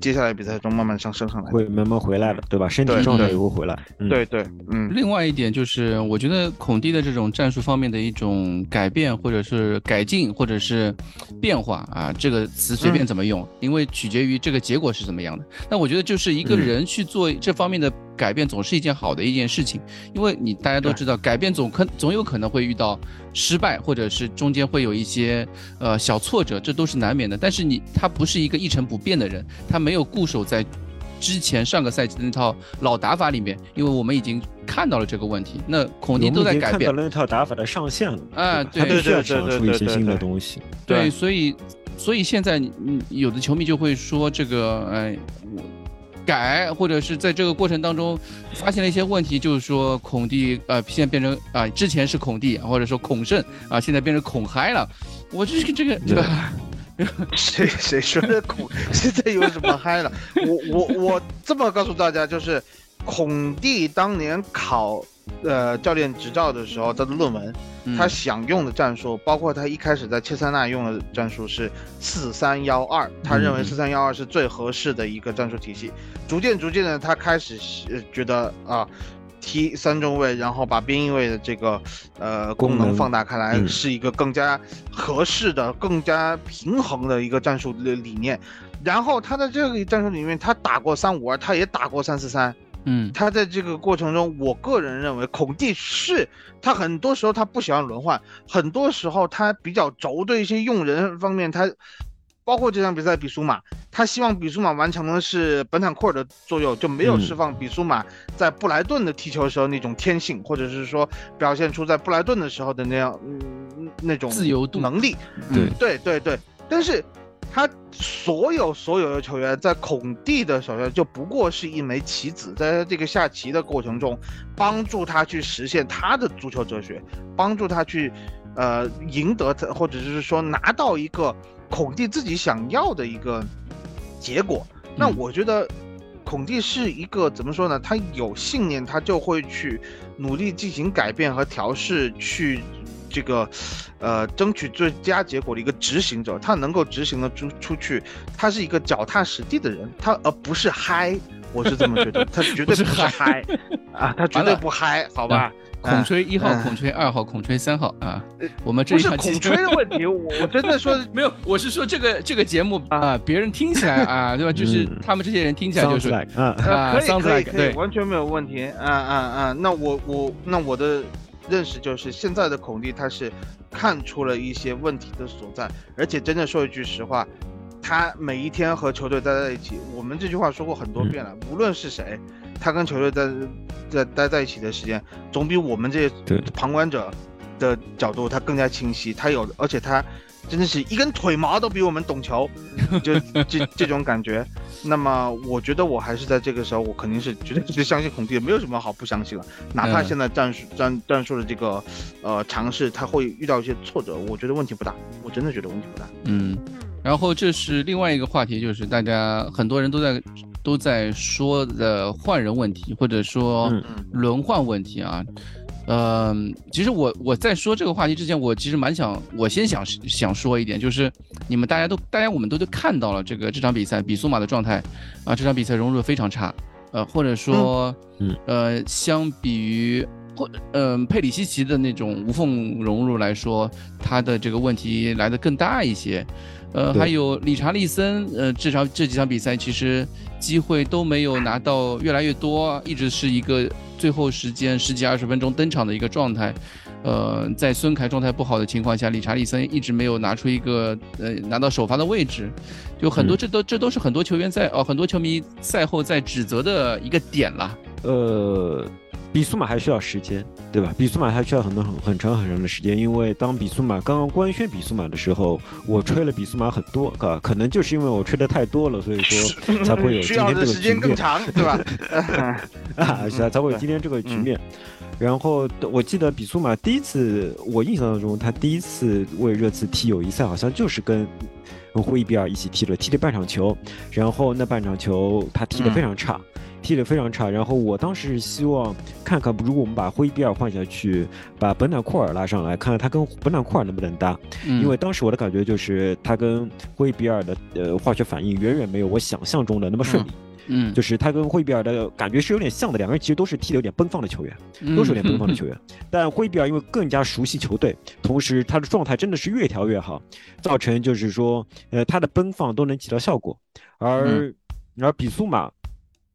接下来比赛中慢慢上升上来，会慢慢回来的，对吧？身体状态也会回来。对对，嗯。另外一点就是，我觉得孔蒂的这种战术方面的一种改变，或者是改进，或者是变化啊，这个词随便怎么用，因为取决于这个结果是怎么样的。那我觉得就是一个人去做这方面的。改变总是一件好的一件事情，因为你大家都知道，改变总可总有可能会遇到失败，或者是中间会有一些呃小挫折，这都是难免的。但是你他不是一个一成不变的人，他没有固守在之前上个赛季的那套老打法里面，因为我们已经看到了这个问题。那孔蒂都在改变，看到了那套打法的上限了啊，对，他需要想出一些新的东西。对，所以所以现在你有的球迷就会说这个，哎，我。改，或者是在这个过程当中发现了一些问题，就是说孔蒂呃，现在变成啊，之前是孔蒂，或者说孔圣啊，现在变成孔嗨了。我这个这个对吧？谁谁说的孔？现在有什么嗨了？我我我这么告诉大家，就是孔蒂当年考。呃，教练执照的时候，他的论文，他想用的战术，包括他一开始在切塞纳用的战术是四三幺二，他认为四三幺二是最合适的一个战术体系。逐渐逐渐的，他开始觉得啊，踢三中卫，然后把边翼位的这个呃功能放大开来，是一个更加合适的、更加平衡的一个战术的理念。然后他在这个战术里面，他打过三五二，他也打过三四三。嗯，他在这个过程中，我个人认为孔蒂是他很多时候他不喜欢轮换，很多时候他比较轴的一些用人方面，他包括这场比赛比苏马，他希望比苏马完成的是本坦库尔的作用，就没有释放比苏马在布莱顿的踢球时候那种天性，或者是说表现出在布莱顿的时候的那样嗯那种自由度。能力，对对对对，但是。他所有所有的球员在孔蒂的手下就不过是一枚棋子，在这个下棋的过程中，帮助他去实现他的足球哲学，帮助他去，呃，赢得他，或者是说拿到一个孔蒂自己想要的一个结果。那我觉得，孔蒂是一个怎么说呢？他有信念，他就会去努力进行改变和调试，去。这个，呃，争取最佳结果的一个执行者，他能够执行的出出去，他是一个脚踏实地的人，他而不是嗨，我是这么觉得，<laughs> 他绝对不是嗨啊，他绝对不嗨，好吧？孔吹一号，孔吹二号，孔吹三号啊，我们这不是孔吹的问题，我我真的说 <laughs> 没有，我是说这个这个节目啊，别人听起来啊，对吧？就是他们这些人听起来就是啊啊，可以可以可以，完全没有问题，啊啊啊，那我我那我的。认识就是现在的孔蒂，他是看出了一些问题的所在，而且真的说一句实话，他每一天和球队待在一起，我们这句话说过很多遍了，无论是谁，他跟球队在在待在一起的时间，总比我们这些旁观者的角度他更加清晰。他有，而且他真的是一根腿毛都比我们懂球，<laughs> 就这这种感觉。那么我觉得我还是在这个时候，我肯定是绝对是相信孔蒂的，没有什么好不相信了。哪怕现在战术战战术的这个呃尝试，他会遇到一些挫折，我觉得问题不大，我真的觉得问题不大。嗯，然后这是另外一个话题，就是大家很多人都在都在说的换人问题，或者说轮换问题啊。嗯，其实我我在说这个话题之前，我其实蛮想，我先想想说一点，就是你们大家都大家我们都都看到了这个这场比赛比苏马的状态啊，这场比赛融入非常差，呃，或者说，呃，相比于或嗯佩里西奇的那种无缝融入来说，他的这个问题来的更大一些。呃，还有理查利森，呃，这场这几场比赛其实机会都没有拿到越来越多，一直是一个最后时间十几二十分钟登场的一个状态。呃，在孙凯状态不好的情况下，理查利森一直没有拿出一个呃拿到首发的位置，就很多这都这都是很多球员在哦很多球迷赛后在指责的一个点了。呃。比苏马还需要时间，对吧？比苏马还需要很多很很长很长的时间，因为当比苏马刚刚官宣比苏马的时候，我吹了比苏马很多，啊，可能就是因为我吹的太多了，所以说才会有今天这个时间更长，对吧？<laughs> 啊，是啊，才会有今天这个局面。然后我记得比苏马第一次，我印象当中他第一次为热刺踢友谊赛，好像就是跟跟霍伊比尔一起踢了踢了半场球，然后那半场球他踢得非常差，踢得非常差。然后我当时是希望看看，如果我们把霍伊比尔换下去，把本坦库尔拉上来，看看他跟本坦库尔能不能搭。因为当时我的感觉就是他跟霍伊比尔的呃化学反应远远没有我想象中的那么顺利。嗯，就是他跟霍伊比尔的感觉是有点像的，两个人其实都是踢得有点奔放的球员，都是有点奔放的 <laughs> 球员。但霍伊比尔因为更加熟悉球队，同时他的状态真的是越调越好，造成就是说，呃，他的奔放都能起到效果。而而比苏马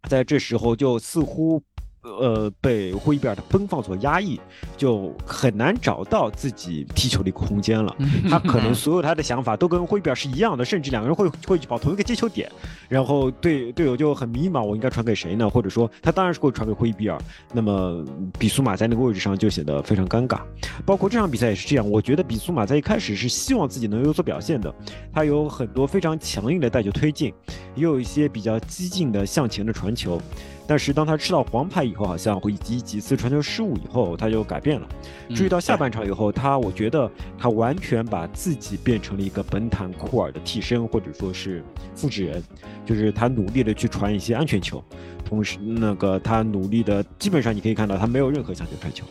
在这时候就似乎。呃，被霍伊比尔的奔放所压抑，就很难找到自己踢球的一个空间了。他可能所有他的想法都跟霍伊比尔是一样的，甚至两个人会会去跑同一个接球点，然后队队友就很迷茫，我应该传给谁呢？或者说他当然是会传给霍伊比尔，那么比苏马在那个位置上就显得非常尴尬。包括这场比赛也是这样，我觉得比苏马在一开始是希望自己能有所表现的，他有很多非常强硬的带球推进，也有一些比较激进的向前的传球。但是当他吃到黄牌以后，好像以及几次传球失误以后，他就改变了。注意到下半场以后，他我觉得他完全把自己变成了一个本坦库尔的替身，或者说是复制人，就是他努力的去传一些安全球，同时那个他努力的，基本上你可以看到他没有任何向前传球，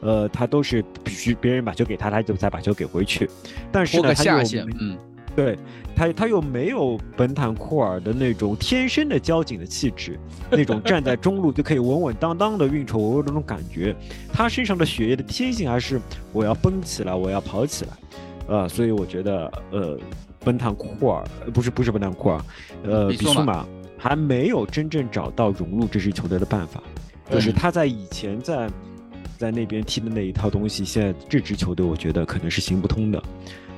呃，他都是必须别人把球给他，他就再把球给回去。但是呢，他又嗯。对他，他又没有本坦库尔的那种天生的交警的气质，那种站在中路就可以稳稳当当的运筹帷幄那种感觉。他身上的血液的天性还是我要蹦起来，我要跑起来，呃，所以我觉得，呃，本坦库尔不是不是本坦库尔，呃，比苏马还没有真正找到融入这支球队的办法，就是他在以前在在那边踢的那一套东西，现在这支球队我觉得可能是行不通的。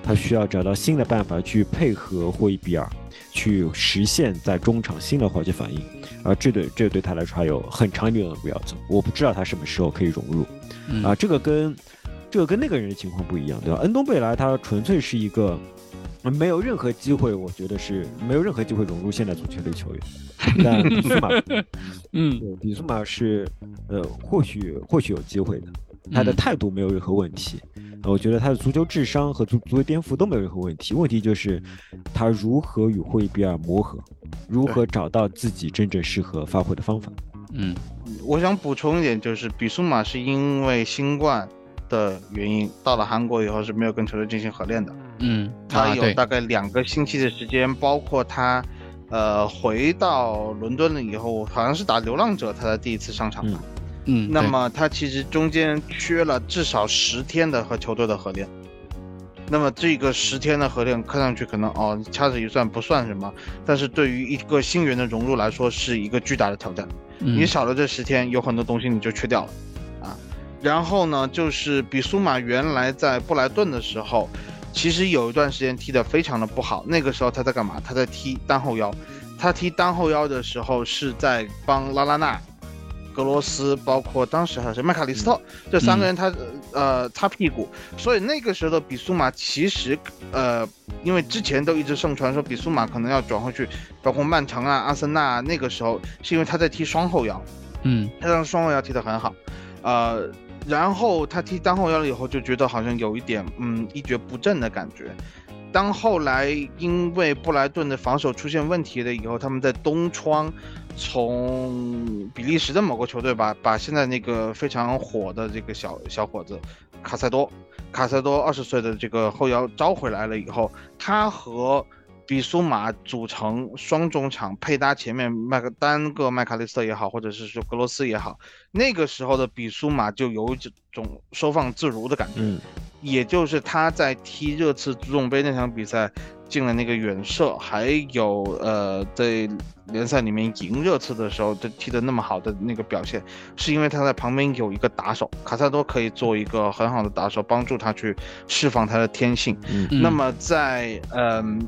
他需要找到新的办法去配合霍伊比尔，去实现在中场新的化学反应，而这对这对他来说还有很长一段路要走。我不知道他什么时候可以融入，啊，这个跟这个跟那个人的情况不一样，对吧？恩东贝莱他纯粹是一个没有任何机会，我觉得是没有任何机会融入现代足球的球员。<laughs> 但比苏马，嗯，比苏马是呃，或许或许有机会的。他的态度没有任何问题，我觉得他的足球智商和足足球颠覆都没有任何问题。问题就是他如何与霍伊比尔磨合，如何找到自己真正适合发挥的方法。嗯，我想补充一点，就是比苏马是因为新冠的原因到了韩国以后是没有跟球队进行合练的。嗯，他有大概两个星期的时间，包括他呃回到伦敦了以后，好像是打流浪者，他才第一次上场吧。嗯，那么他其实中间缺了至少十天的和球队的合练，那么这个十天的合练看上去可能哦掐指一算不算什么，但是对于一个新员的融入来说是一个巨大的挑战。你少了这十天，有很多东西你就缺掉了啊。然后呢，就是比苏马原来在布莱顿的时候，其实有一段时间踢得非常的不好。那个时候他在干嘛？他在踢单后腰。他踢单后腰的时候是在帮拉拉纳。格罗斯，包括当时还是麦卡利斯特这三个人，他呃擦屁股，所以那个时候的比苏马其实呃，因为之前都一直盛传说比苏马可能要转回去，包括曼城啊、阿森纳啊那个时候是因为他在踢双后腰，嗯，他让双后腰踢得很好，呃，然后他踢单后腰了以后就觉得好像有一点嗯一蹶不振的感觉，当后来因为布莱顿的防守出现问题了以后，他们在东窗。从比利时的某个球队把把现在那个非常火的这个小小伙子卡塞多，卡塞多二十岁的这个后腰招回来了以后，他和比苏马组成双中场配搭，前面麦克单个麦卡利斯特也好，或者是说格罗斯也好，那个时候的比苏马就有这种收放自如的感觉，嗯也就是他在踢热刺足总杯那场比赛。进了那个远射，还有呃，在联赛里面赢热刺的时候，他踢得那么好的那个表现，是因为他在旁边有一个打手，卡萨多可以做一个很好的打手，帮助他去释放他的天性。那么在嗯，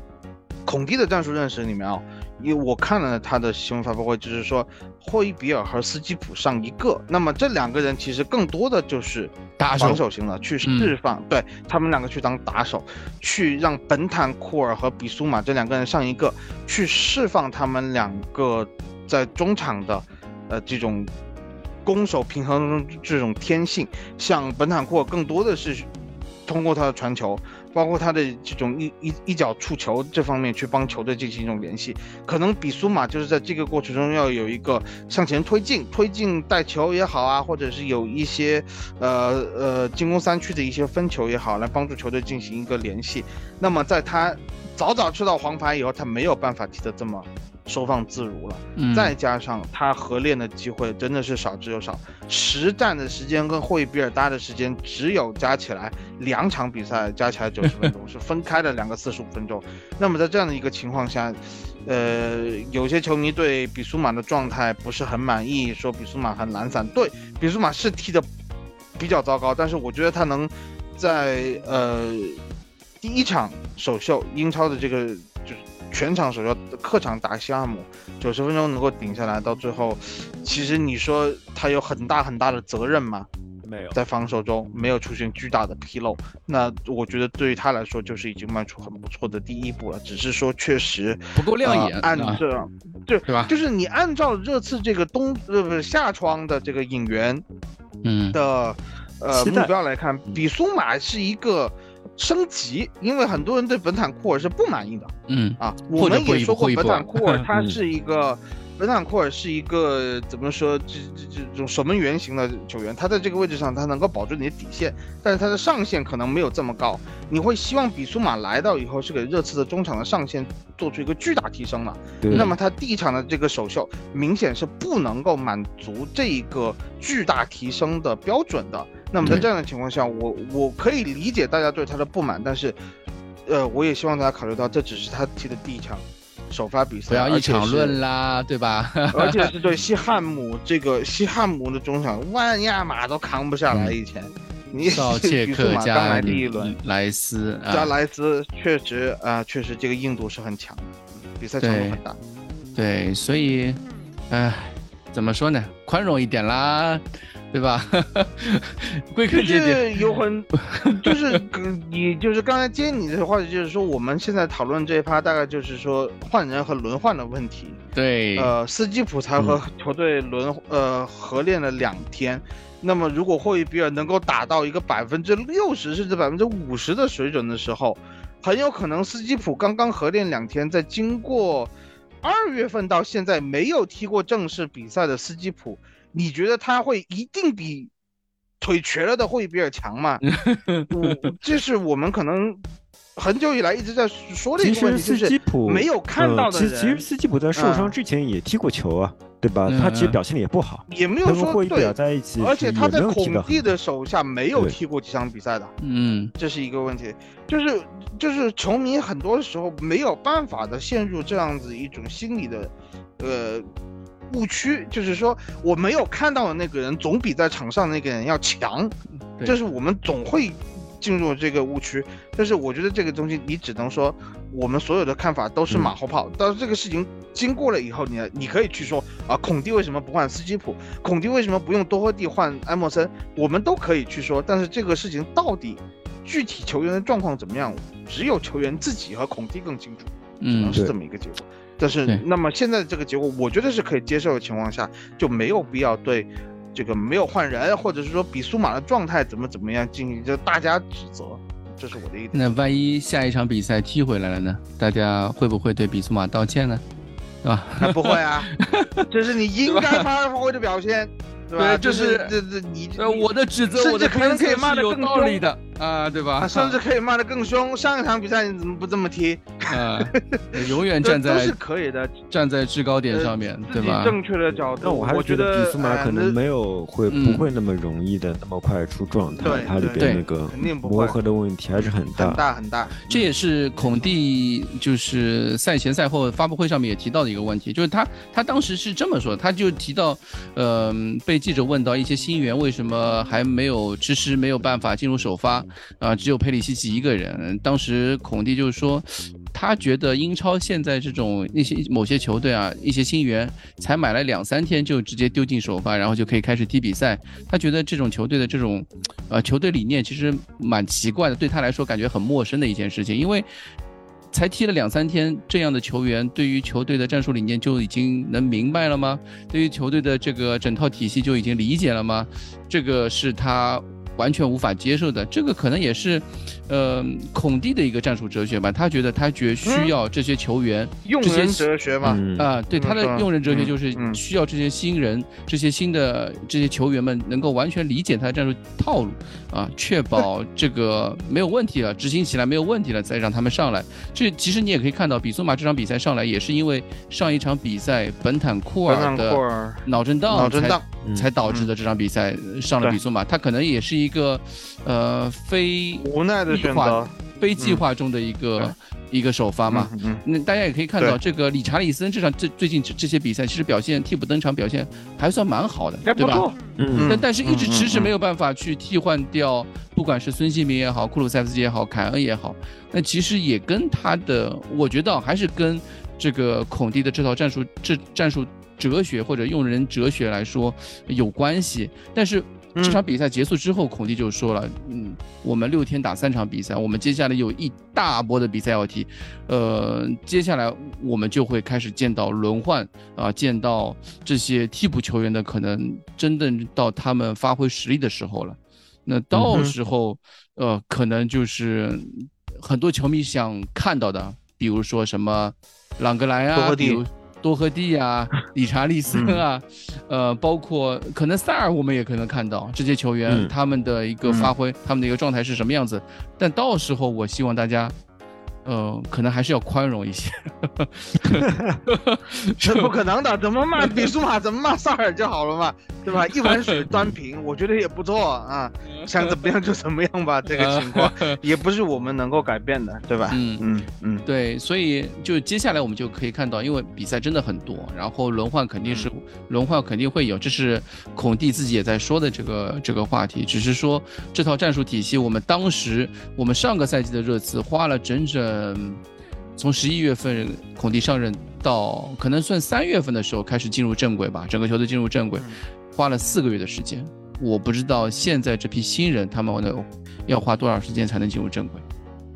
孔蒂的战术认识里面啊。因为我看了他的新闻发布会，就是说霍伊比尔和斯基普上一个，那么这两个人其实更多的就是打防守型的，去释放，对他们两个去当打手，去让本坦库尔和比苏马这两个人上一个，去释放他们两个在中场的，呃这种攻守平衡中这种天性，像本坦库尔更多的是。通过他的传球，包括他的这种一一一脚触球这方面去帮球队进行一种联系，可能比苏马就是在这个过程中要有一个向前推进、推进带球也好啊，或者是有一些呃呃进攻三区的一些分球也好，来帮助球队进行一个联系。那么在他早早吃到黄牌以后，他没有办法踢得这么。收放自如了，再加上他合练的机会真的是少之又少，实战的时间跟霍伊比尔搭的时间只有加起来两场比赛加起来九十分钟，<laughs> 是分开的两个四十五分钟。那么在这样的一个情况下，呃，有些球迷对比苏马的状态不是很满意，说比苏马很懒散。对比苏马是踢的比较糟糕，但是我觉得他能在呃第一场首秀英超的这个就是。全场首要客场打西汉姆，九十分钟能够顶下来，到最后，其实你说他有很大很大的责任吗？没有，在防守中没有出现巨大的纰漏，那我觉得对于他来说就是已经迈出很不错的第一步了。只是说确实不够亮眼，按这，对对吧？就是你按照热刺这个冬呃不是夏窗的这个引援，嗯的呃目标来看，比苏马是一个。升级，因为很多人对本坦库尔是不满意的。嗯啊，我们也说过本坦库尔 <laughs> 他是一个。本坦库尔是一个怎么说，这这这种守门员型的球员，他在这个位置上他能够保住你的底线，但是他的上限可能没有这么高。你会希望比苏马来到以后是给热刺的中场的上限做出一个巨大提升嘛？那么他第一场的这个首秀明显是不能够满足这一个巨大提升的标准的。那么在这样的情况下，我我可以理解大家对他的不满，但是，呃，我也希望大家考虑到这只是他踢的第一场。首发比赛不要一场论啦，对吧？而且是对西汉姆这个西汉姆的中场，万亚马都扛不下来。以前，你少 <laughs> 切克加莱斯加莱斯，确实啊，确实这个硬度是很强，比赛强度很大。对，所以，哎，怎么说呢？宽容一点啦。对吧？<laughs> 归根结底有很，<laughs> 就是你就是刚才接你的话题，就是说我们现在讨论这一趴，大概就是说换人和轮换的问题。对，呃，斯基普才和球队轮呃合练了两天，那么如果霍伊比尔能够打到一个百分之六十甚至百分之五十的水准的时候，很有可能斯基普刚刚合练两天，在经过二月份到现在没有踢过正式比赛的斯基普。你觉得他会一定比腿瘸了的霍伊比尔强吗？<laughs> 这是我们可能很久以来一直在说的一个问题，就是没有看到的人。其实斯基普在受伤之前也踢过球啊，对吧？他其实表现的也不好，也没有说霍伊比尔在一起，而且他在孔蒂的手下没有踢过几场比赛的。嗯，这是一个问题，就是就是球迷很多时候没有办法的陷入这样子一种心理的，呃。误区就是说，我没有看到的那个人总比在场上那个人要强，就是我们总会进入这个误区。但是我觉得这个东西，你只能说我们所有的看法都是马后炮。但是这个事情经过了以后，你你可以去说啊，孔蒂为什么不换斯基普？孔蒂为什么不用多赫蒂换埃莫森？我们都可以去说。但是这个事情到底具体球员的状况怎么样，只有球员自己和孔蒂更清楚，只能是这么一个结果。但是，那么现在这个结果，我觉得是可以接受的情况下，就没有必要对这个没有换人，或者是说比苏马的状态怎么怎么样进行就大家指责，这是我的一点。那万一下一场比赛踢回来了呢？大家会不会对比苏马道歉呢？是吧？不会啊，<laughs> 这是你应该发挥的表现。对，就是这这你，呃，我的指责，甚至可能可以骂的更凶的啊，对吧？甚至可以骂得更凶。上一场比赛你怎么不这么踢？啊，<laughs> 永远站在都是可以的，站在制高点上面，对吧？正确的角度。那我还是觉得比苏马可能没有会不会那么容易的那么快出状态，他里边那个磨合的问题还是很大很大很大。这也是孔蒂就是赛前赛后发布会上面也提到的一个问题，就是他他当时是这么说，他就提到，呃，被。记者问到一些新援为什么还没有迟迟没有办法进入首发啊？只有佩里西奇一个人。当时孔蒂就是说，他觉得英超现在这种那些某些球队啊，一些新援才买了两三天就直接丢进首发，然后就可以开始踢比赛。他觉得这种球队的这种呃球队理念其实蛮奇怪的，对他来说感觉很陌生的一件事情，因为。才踢了两三天，这样的球员对于球队的战术理念就已经能明白了吗？对于球队的这个整套体系就已经理解了吗？这个是他完全无法接受的。这个可能也是，呃，孔蒂的一个战术哲学吧。他觉得他觉需要这些球员用人哲学嘛，啊，对他的用人哲学就是需要这些新人、这些新的这些球员们能够完全理解他的战术套路啊，确保 <laughs> 这个没有问题了，执行起来没有问题了，再让他们上来。这其实你也可以看到，比苏马这场比赛上来也是因为上一场比赛本坦库尔的脑震荡，脑震荡。才导致的这场比赛上了比苏马，他可能也是一个呃非无奈的选择，非计划中的一个一个首发嘛。那大家也可以看到，这个理查利森这场这最近这这些比赛其实表现替补登场表现还算蛮好的，对吧？嗯，但但是一直迟迟没有办法去替换掉，不管是孙兴民也好，库鲁塞夫斯基也好，凯恩也好，那其实也跟他的，我觉得还是跟这个孔蒂的这套战术这战术哲学或者用人哲学来说有关系。但是这场比赛结束之后，孔蒂就说了，嗯，我们六天打三场比赛，我们接下来有一大波的比赛要踢，呃，接下来我们就会开始见到轮换啊，见到这些替补球员的可能真正到他们发挥实力的时候了。那到时候，呃，可能就是很多球迷想看到的，比如说什么朗格莱啊，比如。多赫蒂啊，理查利森啊，呃，包括可能塞尔，我们也可能看到这些球员他们的一个发挥，他们的一个状态是什么样子。但到时候，我希望大家。呃，可能还是要宽容一些，<laughs> <laughs> 这不可能的，怎么骂比苏马，怎么骂萨尔就好了嘛，对吧？<laughs> 一碗水端平，我觉得也不错啊，想怎么样就怎么样吧，这个情况也不是我们能够改变的，对吧？嗯嗯嗯，对，所以就接下来我们就可以看到，因为比赛真的很多，然后轮换肯定是轮换肯定会有，这是孔蒂自己也在说的这个这个话题，只是说这套战术体系，我们当时我们上个赛季的热刺花了整整。嗯，从十一月份孔蒂上任到可能算三月份的时候开始进入正轨吧，整个球队进入正轨，花了四个月的时间。我不知道现在这批新人他们能要花多少时间才能进入正轨，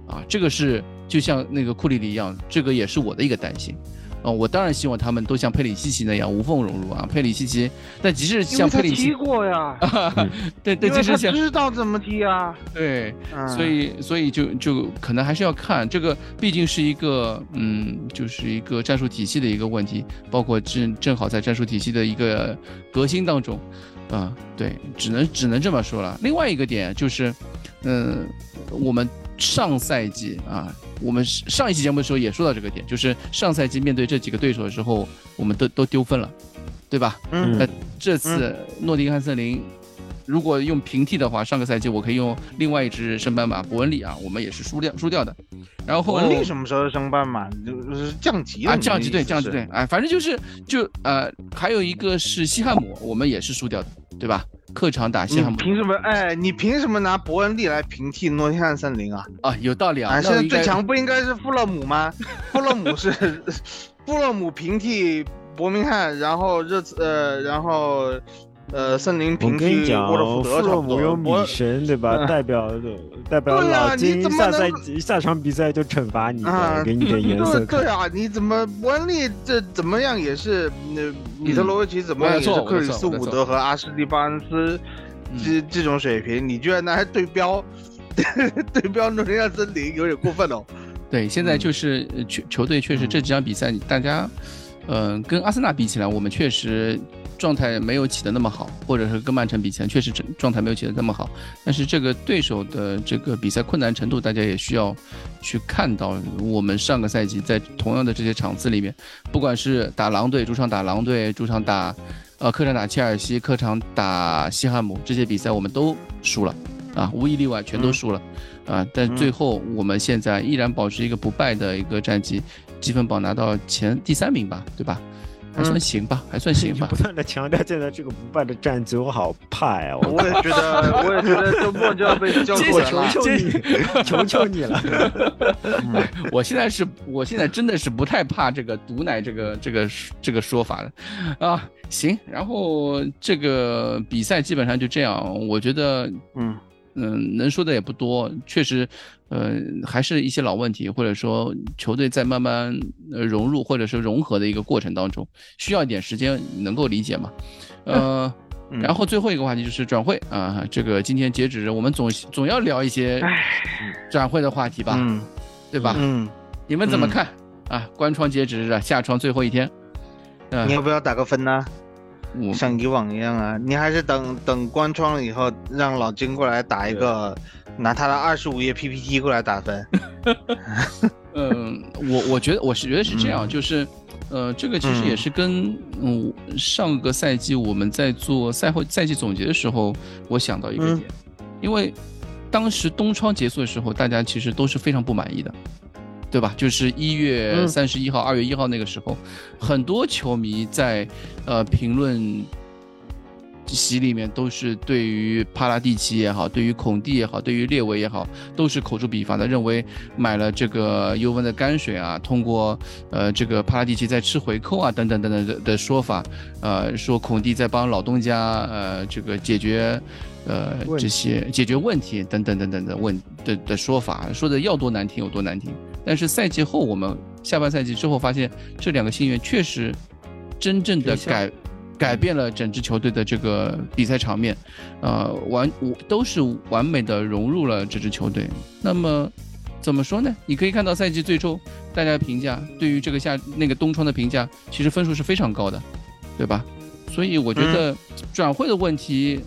啊，这个是就像那个库里里一样，这个也是我的一个担心。哦，我当然希望他们都像佩里西奇那样无缝融入啊！佩里西奇，但即使像佩里西踢过呀，<laughs> 对对，即使像知道怎么踢啊，对，所以所以就就可能还是要看这个，毕竟是一个嗯，就是一个战术体系的一个问题，包括正正好在战术体系的一个革新当中，啊，对，只能只能这么说了。另外一个点就是，嗯，我们上赛季啊。我们上一期节目的时候也说到这个点，就是上赛季面对这几个对手的时候，我们都都丢分了，对吧？嗯。那这次诺丁汉森林，如果用平替的话，上个赛季我可以用另外一只升班马伯恩利啊，我们也是输掉输掉的。然后伯恩利什么时候升班马？就是降级啊，降级对降级对，哎，反正就是就呃，还有一个是西汉姆，我们也是输掉的，对吧？客场打西汉姆，凭什么？哎，你凭什么拿伯恩利来平替诺丁汉森林啊？啊，有道理啊！现在最强不应该是富勒姆吗？<laughs> 富勒姆是富勒姆平替伯明翰，然后热刺呃，然后呃，森林平替沃特福德，富勒姆有米神对吧？代表代表老金下赛季下场比赛就惩罚你，给你点颜色。<laughs> 对啊，你怎么伯恩利这怎么样也是那。米特罗维奇怎么样也是克里斯伍德和阿什利巴恩斯这这种水平，你居然拿来对标，<laughs> 对标诺丁汉森林，有点过分哦。<laughs> 对，现在就是球球队确实这几场比赛，大家，嗯，跟阿森纳比起来，我们确实状态没有起得那么好，或者是跟曼城比起来，确实状态没有起得那么好。但是这个对手的这个比赛困难程度，大家也需要去看到。我们上个赛季在同样的这些场次里面，不管是打狼队主场打狼队，主场打，呃，客场打切尔西，客场打西汉姆，这些比赛我们都输了，啊，无一例外全都输了。啊！但最后我们现在依然保持一个不败的一个战绩，积分榜拿到前第三名吧，对吧？还算行吧，还算行吧。<laughs> 不断的强调现在这个不败的战绩，我好怕呀！我也觉得，我也觉得周末就要被 <laughs> 叫过来了，求求你，<laughs> 求求你了！我现在是，我现在真的是不太怕这个毒奶这个这个这个说法的啊。行，然后这个比赛基本上就这样，我觉得，嗯。嗯，能说的也不多，确实，呃，还是一些老问题，或者说球队在慢慢呃融入或者是融合的一个过程当中，需要一点时间，能够理解嘛？呃，然后最后一个话题就是转会啊，这个今天截止，我们总总要聊一些转会的话题吧，对吧？嗯，你们怎么看啊？关窗截止日，下窗最后一天，你要不要打个分呢？像以往一样啊，你还是等等关窗了以后，让老金过来打一个，拿他的二十五页 PPT 过来打分。嗯，<laughs> 我我觉得我是觉得是这样，就是，呃，这个其实也是跟嗯上个赛季我们在做赛后赛季总结的时候，我想到一个点，因为当时冬窗结束的时候，大家其实都是非常不满意的。对吧？就是一月三十一号、二月一号那个时候，很多球迷在呃评论席里面都是对于帕拉蒂奇也好，对于孔蒂也好，对于列维也好，都是口诛笔伐的，认为买了这个尤文的泔水啊，通过呃这个帕拉蒂奇在吃回扣啊等等等等的的说法，呃说孔蒂在帮老东家呃这个解决。呃，这些解决问题等等等等的问的的说法，说的要多难听有多难听。但是赛季后，我们下半赛季之后发现，这两个新援确实真正的改改变了整支球队的这个比赛场面，呃，完都是完美的融入了这支球队。那么怎么说呢？你可以看到赛季最终大家的评价，对于这个夏那个东窗的评价，其实分数是非常高的，对吧？所以我觉得转会的问题。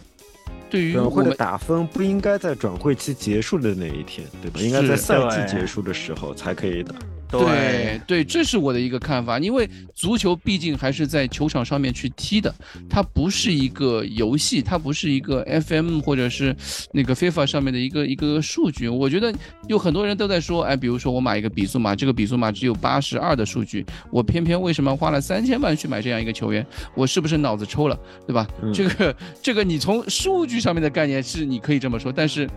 对于转会的打分不应该在转会期结束的那一天，对吧？应该在赛季结束的时候才可以的。对对，这是我的一个看法，因为足球毕竟还是在球场上面去踢的，它不是一个游戏，它不是一个 FM 或者是那个 FIFA 上面的一个一个数据。我觉得有很多人都在说，哎，比如说我买一个比速马，这个比速马只有八十二的数据，我偏偏为什么花了三千万去买这样一个球员？我是不是脑子抽了，对吧？这个这个，你从数据上面的概念是你可以这么说，但是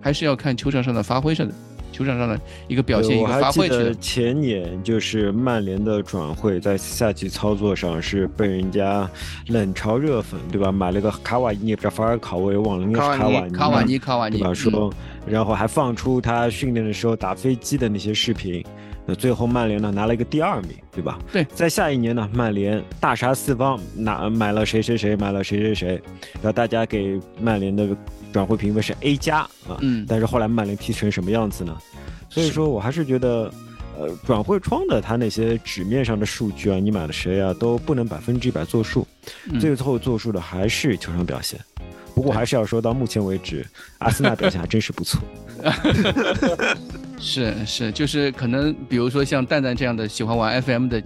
还是要看球场上的发挥上的。球场上的一个表现，一个发挥。我前年就是曼联的转会，在夏季操作上是被人家冷嘲热讽，对吧？买了个卡瓦尼，不知道法尔考，我也忘了，应该是卡瓦尼，卡瓦尼，卡瓦尼，对吧？说，然后还放出他训练的时候打飞机的那些视频。那最后曼联呢拿了一个第二名，对吧？对，在下一年呢，曼联大杀四方，拿买了谁谁谁，买了谁谁谁，然后大家给曼联的转会评分是 A 加啊。嗯。但是后来曼联踢成什么样子呢？所以说我还是觉得，呃，转会窗的他那些纸面上的数据啊，你买了谁啊，都不能百分之一百作数，最后作数的还是球场表现。不过还是要说到目前为止，阿森纳表现还真是不错。<laughs> 是是，就是可能，比如说像蛋蛋这样的喜欢玩 FM 的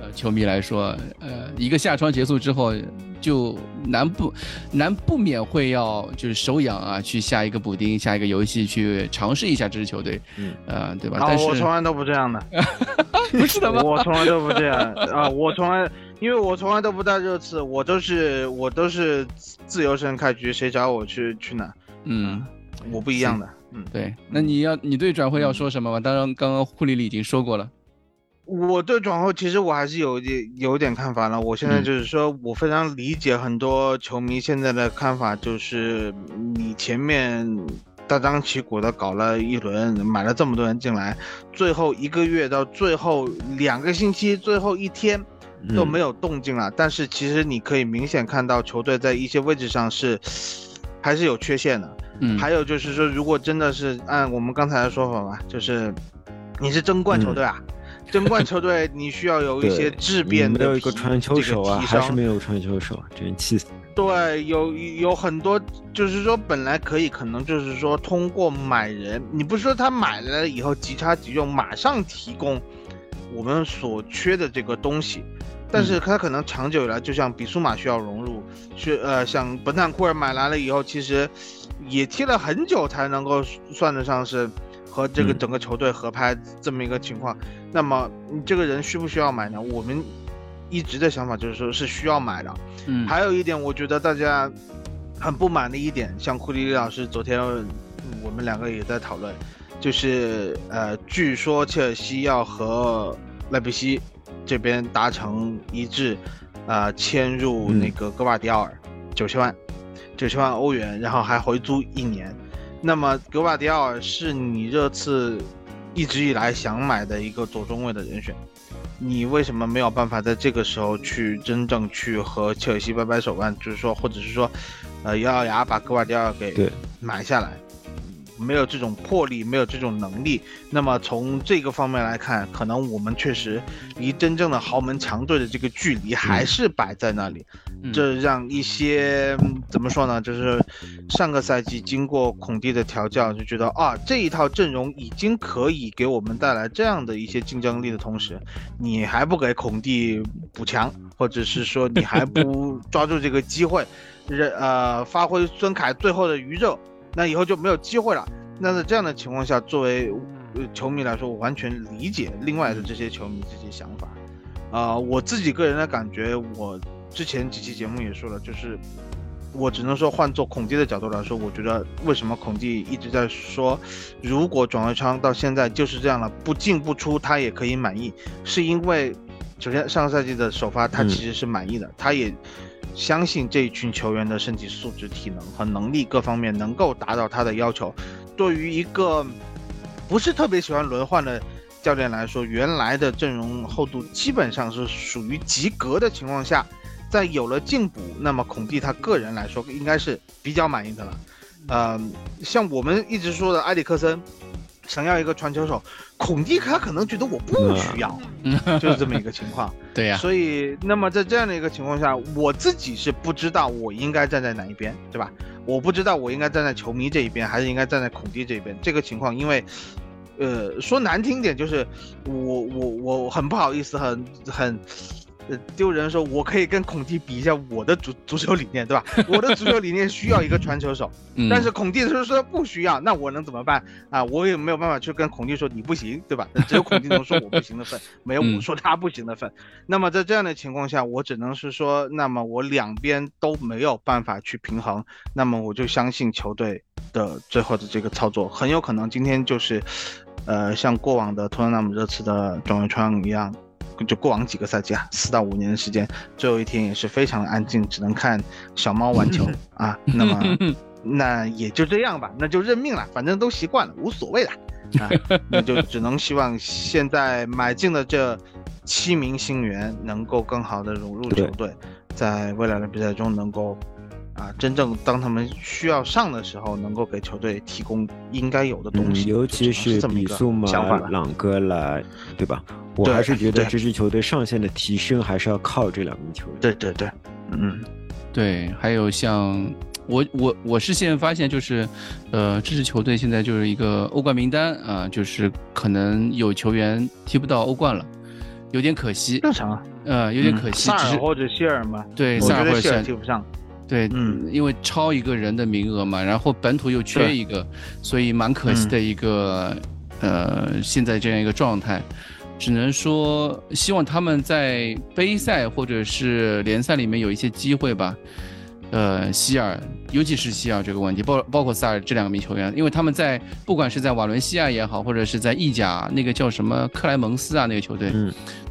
呃球迷来说，呃，一个夏窗结束之后，就难不难不免会要就是手痒啊，去下一个补丁，下一个游戏去尝试一下这支球队，嗯，呃，对吧？但是我从来都不这样的，<laughs> 不是的吗？我从来都不这样啊，我从来，因为我从来都不带热刺，我都是我都是自由身开局，谁找我去去哪，嗯，我不一样的。嗯，对，那你要你对转会要说什么吗？当然，刚刚库里里已经说过了。我对转会其实我还是有点有点看法了。我现在就是说我非常理解很多球迷现在的看法，就是你前面大张旗鼓的搞了一轮，买了这么多人进来，最后一个月到最后两个星期，最后一天都没有动静了。但是其实你可以明显看到球队在一些位置上是还是有缺陷的。嗯，还有就是说，如果真的是按我们刚才的说法吧，就是你是争冠球队啊，争冠球队你需要有一些质变的，没有一个传球手啊，还是没有传球手，真气死。对，有有很多，就是说本来可以，可能就是说通过买人，你不是说他买了以后即插即用，马上提供我们所缺的这个东西，但是他可能长久以来，就像比苏马需要融入，去呃像本坦库尔买来了以后，其实。也踢了很久才能够算得上是和这个整个球队合拍这么一个情况。那么你这个人需不需要买呢？我们一直的想法就是说是需要买的。嗯，还有一点，我觉得大家很不满的一点，像库里老师昨天我们两个也在讨论，就是呃，据说切尔西要和莱比锡这边达成一致，呃，迁入那个戈瓦迪奥尔九千万。九千万欧元，然后还回租一年，那么格瓦迪奥尔是你这次一直以来想买的一个左中卫的人选，你为什么没有办法在这个时候去真正去和切尔西掰掰手腕？就是说，或者是说，呃，咬咬牙把格瓦迪奥给买下来？没有这种魄力，没有这种能力，那么从这个方面来看，可能我们确实离真正的豪门强队的这个距离还是摆在那里。这让一些怎么说呢？就是上个赛季经过孔蒂的调教，就觉得啊，这一套阵容已经可以给我们带来这样的一些竞争力的同时，你还不给孔蒂补强，或者是说你还不抓住这个机会，<laughs> 热呃发挥孙凯最后的余热。那以后就没有机会了。那在这样的情况下，作为球迷来说，我完全理解另外的这些球迷这些想法。啊，我自己个人的感觉，我之前几期节目也说了，就是我只能说换做孔蒂的角度来说，我觉得为什么孔蒂一直在说，如果转会窗到现在就是这样了，不进不出，他也可以满意，是因为首先上个赛季的首发他其实是满意的，他也。相信这一群球员的身体素质、体能和能力各方面能够达到他的要求。对于一个不是特别喜欢轮换的教练来说，原来的阵容厚度基本上是属于及格的情况下，在有了进补，那么孔蒂他个人来说应该是比较满意的了。嗯，像我们一直说的埃里克森。想要一个传球手，孔蒂他可能觉得我不需要，就是这么一个情况。<laughs> 对呀，所以那么在这样的一个情况下，我自己是不知道我应该站在哪一边，对吧？我不知道我应该站在球迷这一边，还是应该站在孔蒂这一边。这个情况，因为，呃，说难听点，就是我我我很不好意思，很很。丢人说，我可以跟孔蒂比一下我的足足球理念，对吧？<laughs> 我的足球理念需要一个传球手，但是孔蒂是说不需要，那我能怎么办啊？我也没有办法去跟孔蒂说你不行，对吧？<laughs> 只有孔蒂能说我不行的份，没有我说他不行的份。那么在这样的情况下，我只能是说，那么我两边都没有办法去平衡，那么我就相信球队的最后的这个操作，很有可能今天就是，呃，像过往的托特纳姆热刺的转会窗一样。就过往几个赛季啊，四到五年的时间，最后一天也是非常的安静，只能看小猫玩球啊。那么，<laughs> 那也就这样吧，那就认命了，反正都习惯了，无所谓了啊。<laughs> 那就只能希望现在买进的这七名新员能够更好的融入球队，在未来的比赛中能够啊，真正当他们需要上的时候，能够给球队提供应该有的东西，尤其是比苏马、朗格莱，对吧？我还是觉得这支球队上限的提升还是要靠这两名球员。对对对，嗯，对，还有像我我我是现在发现就是，呃，这支球队现在就是一个欧冠名单啊，就是可能有球员踢不到欧冠了，有点可惜。正常啊，呃，有点可惜。萨尔或者希尔嘛？对，萨尔或者希尔踢不上。对，嗯，因为超一个人的名额嘛，然后本土又缺一个，所以蛮可惜的一个，呃，现在这样一个状态。只能说希望他们在杯赛或者是联赛里面有一些机会吧。呃，希尔，尤其是希尔这个问题，包包括萨尔这两名球员，因为他们在不管是在瓦伦西亚也好，或者是在意甲那个叫什么克莱蒙斯啊那个球队，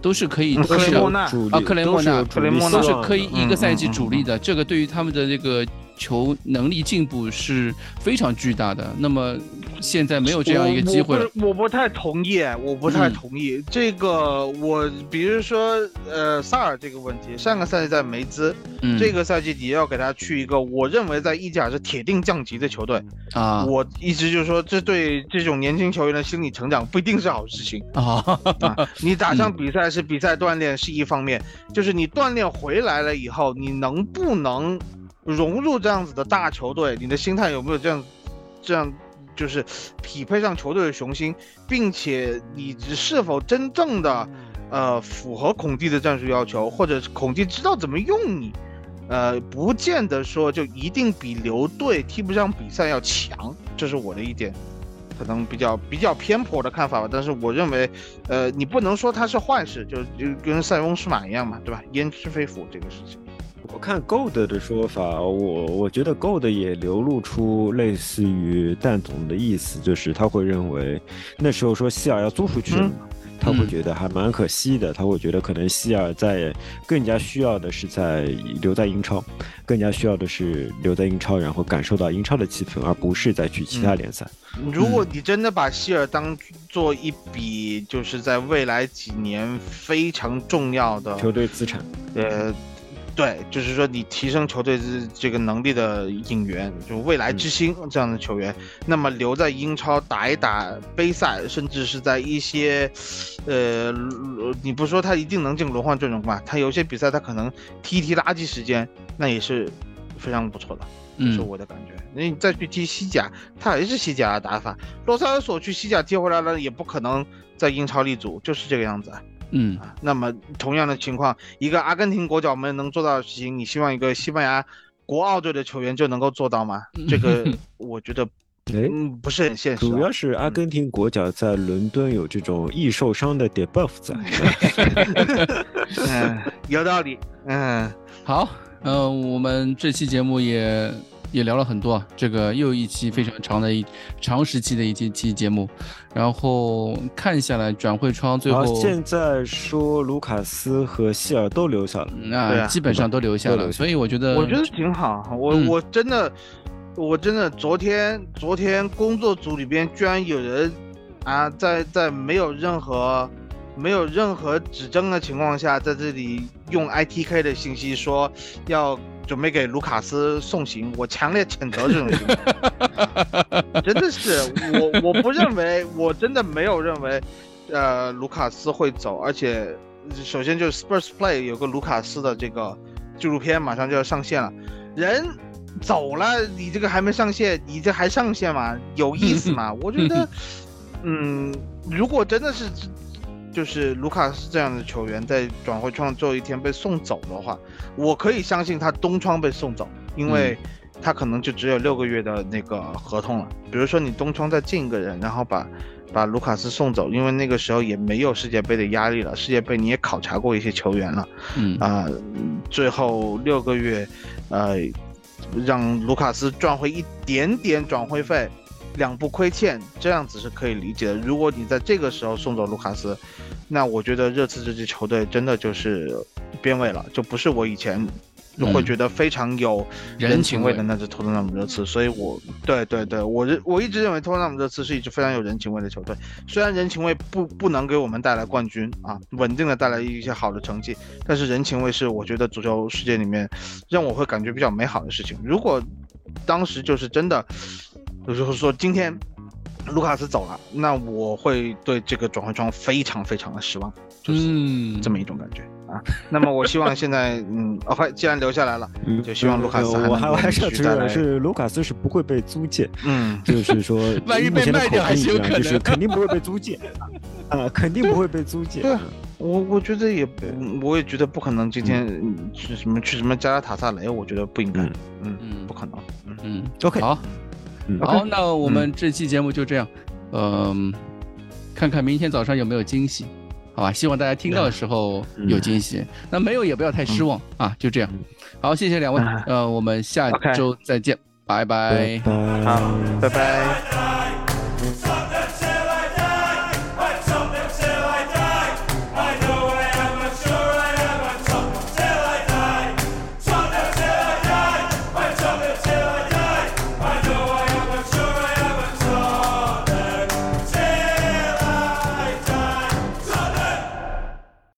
都是可以克雷莫纳啊克雷莫纳克雷莫纳都是可以一个赛季主力的，这个对于他们的这个。球能力进步是非常巨大的，那么现在没有这样一个机会我我不太同意，我不太同意这个。我比如说，呃，萨尔这个问题，上个赛季在梅兹，这个赛季也要给他去一个我认为在意甲是铁定降级的球队啊。我一直就是说，这对这种年轻球员的心理成长不一定是好事情啊。<laughs> 你打上比赛是比赛锻炼是一方面，就是你锻炼回来了以后，你能不能？融入这样子的大球队，你的心态有没有这样，这样就是匹配上球队的雄心，并且你是否真正的，呃，符合孔蒂的战术要求，或者孔蒂知道怎么用你，呃，不见得说就一定比留队踢不上比赛要强，这是我的一点，可能比较比较偏颇的看法吧。但是我认为，呃，你不能说它是坏事，就就跟塞翁失马一样嘛，对吧？焉知非福这个事情。我看 Gold 的说法，我我觉得 Gold 也流露出类似于蛋总的意思，就是他会认为那时候说希尔要租出去了嘛，他会觉得还蛮可惜的。他会觉得可能希尔在更加需要的是在留在英超，更加需要的是留在英超，然后感受到英超的气氛，而不是再去其他联赛。如果你真的把希尔当做一笔就是在未来几年非常重要的球队资产，呃。对，就是说你提升球队这这个能力的引援，就未来之星这样的球员，那么留在英超打一打杯赛，甚至是在一些，呃，你不说他一定能进轮换阵容吧？他有些比赛他可能踢一踢垃圾时间，那也是非常不错的，这是我的感觉。那你再去踢西甲，他还是西甲的打法。洛萨尔索去西甲踢回来了，也不可能在英超立足，就是这个样子。嗯，那么同样的情况，一个阿根廷国脚们能做到的事情，你希望一个西班牙国奥队的球员就能够做到吗？这个 <laughs> 我觉得，嗯，不是很现实。主要是阿根廷国脚在伦敦有这种易受伤的 debuff 在。<laughs> 嗯，有道理。嗯，好，嗯，我们这期节目也。也聊了很多，这个又一期非常长的一长时期的一期期节目，然后看下来转会窗最后现在说卢卡斯和希尔都留下了，那基本上都留下了，所以我觉得我觉得挺好，我我真的我真的昨天昨天工作组里边居然有人啊在在没有任何没有任何指证的情况下，在这里用 ITK 的信息说要。准备给卢卡斯送行，我强烈谴责这种行为。<laughs> 真的是我，我不认为，我真的没有认为，呃，卢卡斯会走。而且，首先就是 Spurs Play 有个卢卡斯的这个纪录片马上就要上线了，人走了，你这个还没上线，你这还上线吗？有意思吗？<laughs> 我觉得，嗯，如果真的是。就是卢卡斯这样的球员在转会窗最后一天被送走的话，我可以相信他东窗被送走，因为他可能就只有六个月的那个合同了。比如说你东窗再进一个人，然后把把卢卡斯送走，因为那个时候也没有世界杯的压力了，世界杯你也考察过一些球员了，嗯啊，最后六个月，呃，让卢卡斯赚回一点点转会费。两不亏欠，这样子是可以理解的。如果你在这个时候送走卢卡斯，那我觉得热刺这支球队真的就是变味了，就不是我以前会觉得非常有人情味的那支托特纳姆热刺。所以，我对对对，我认我一直认为托特纳姆热刺是一支非常有人情味的球队。虽然人情味不不能给我们带来冠军啊，稳定的带来一些好的成绩，但是人情味是我觉得足球世界里面让我会感觉比较美好的事情。如果当时就是真的。就是说，今天卢卡斯走了，那我会对这个转会窗非常非常的失望，就是这么一种感觉啊。那么我希望现在，嗯，<laughs> OK，既然留下来了，就希望卢卡斯还能还是续来。是卢卡斯是不会被租借，嗯，就是说，<laughs> 万一被卖掉还是有可能，就是肯定不会被租借，<laughs> 啊，肯定不会被租借。对，我我觉得也，我也觉得不可能。今天去什么去什么加拉塔萨雷，我觉得不应该，嗯嗯，不可能，嗯嗯，OK，好。好，那我们这期节目就这样，嗯，看看明天早上有没有惊喜，好吧？希望大家听到的时候有惊喜，那没有也不要太失望啊！就这样，好，谢谢两位，呃，我们下周再见，拜拜，好，拜拜。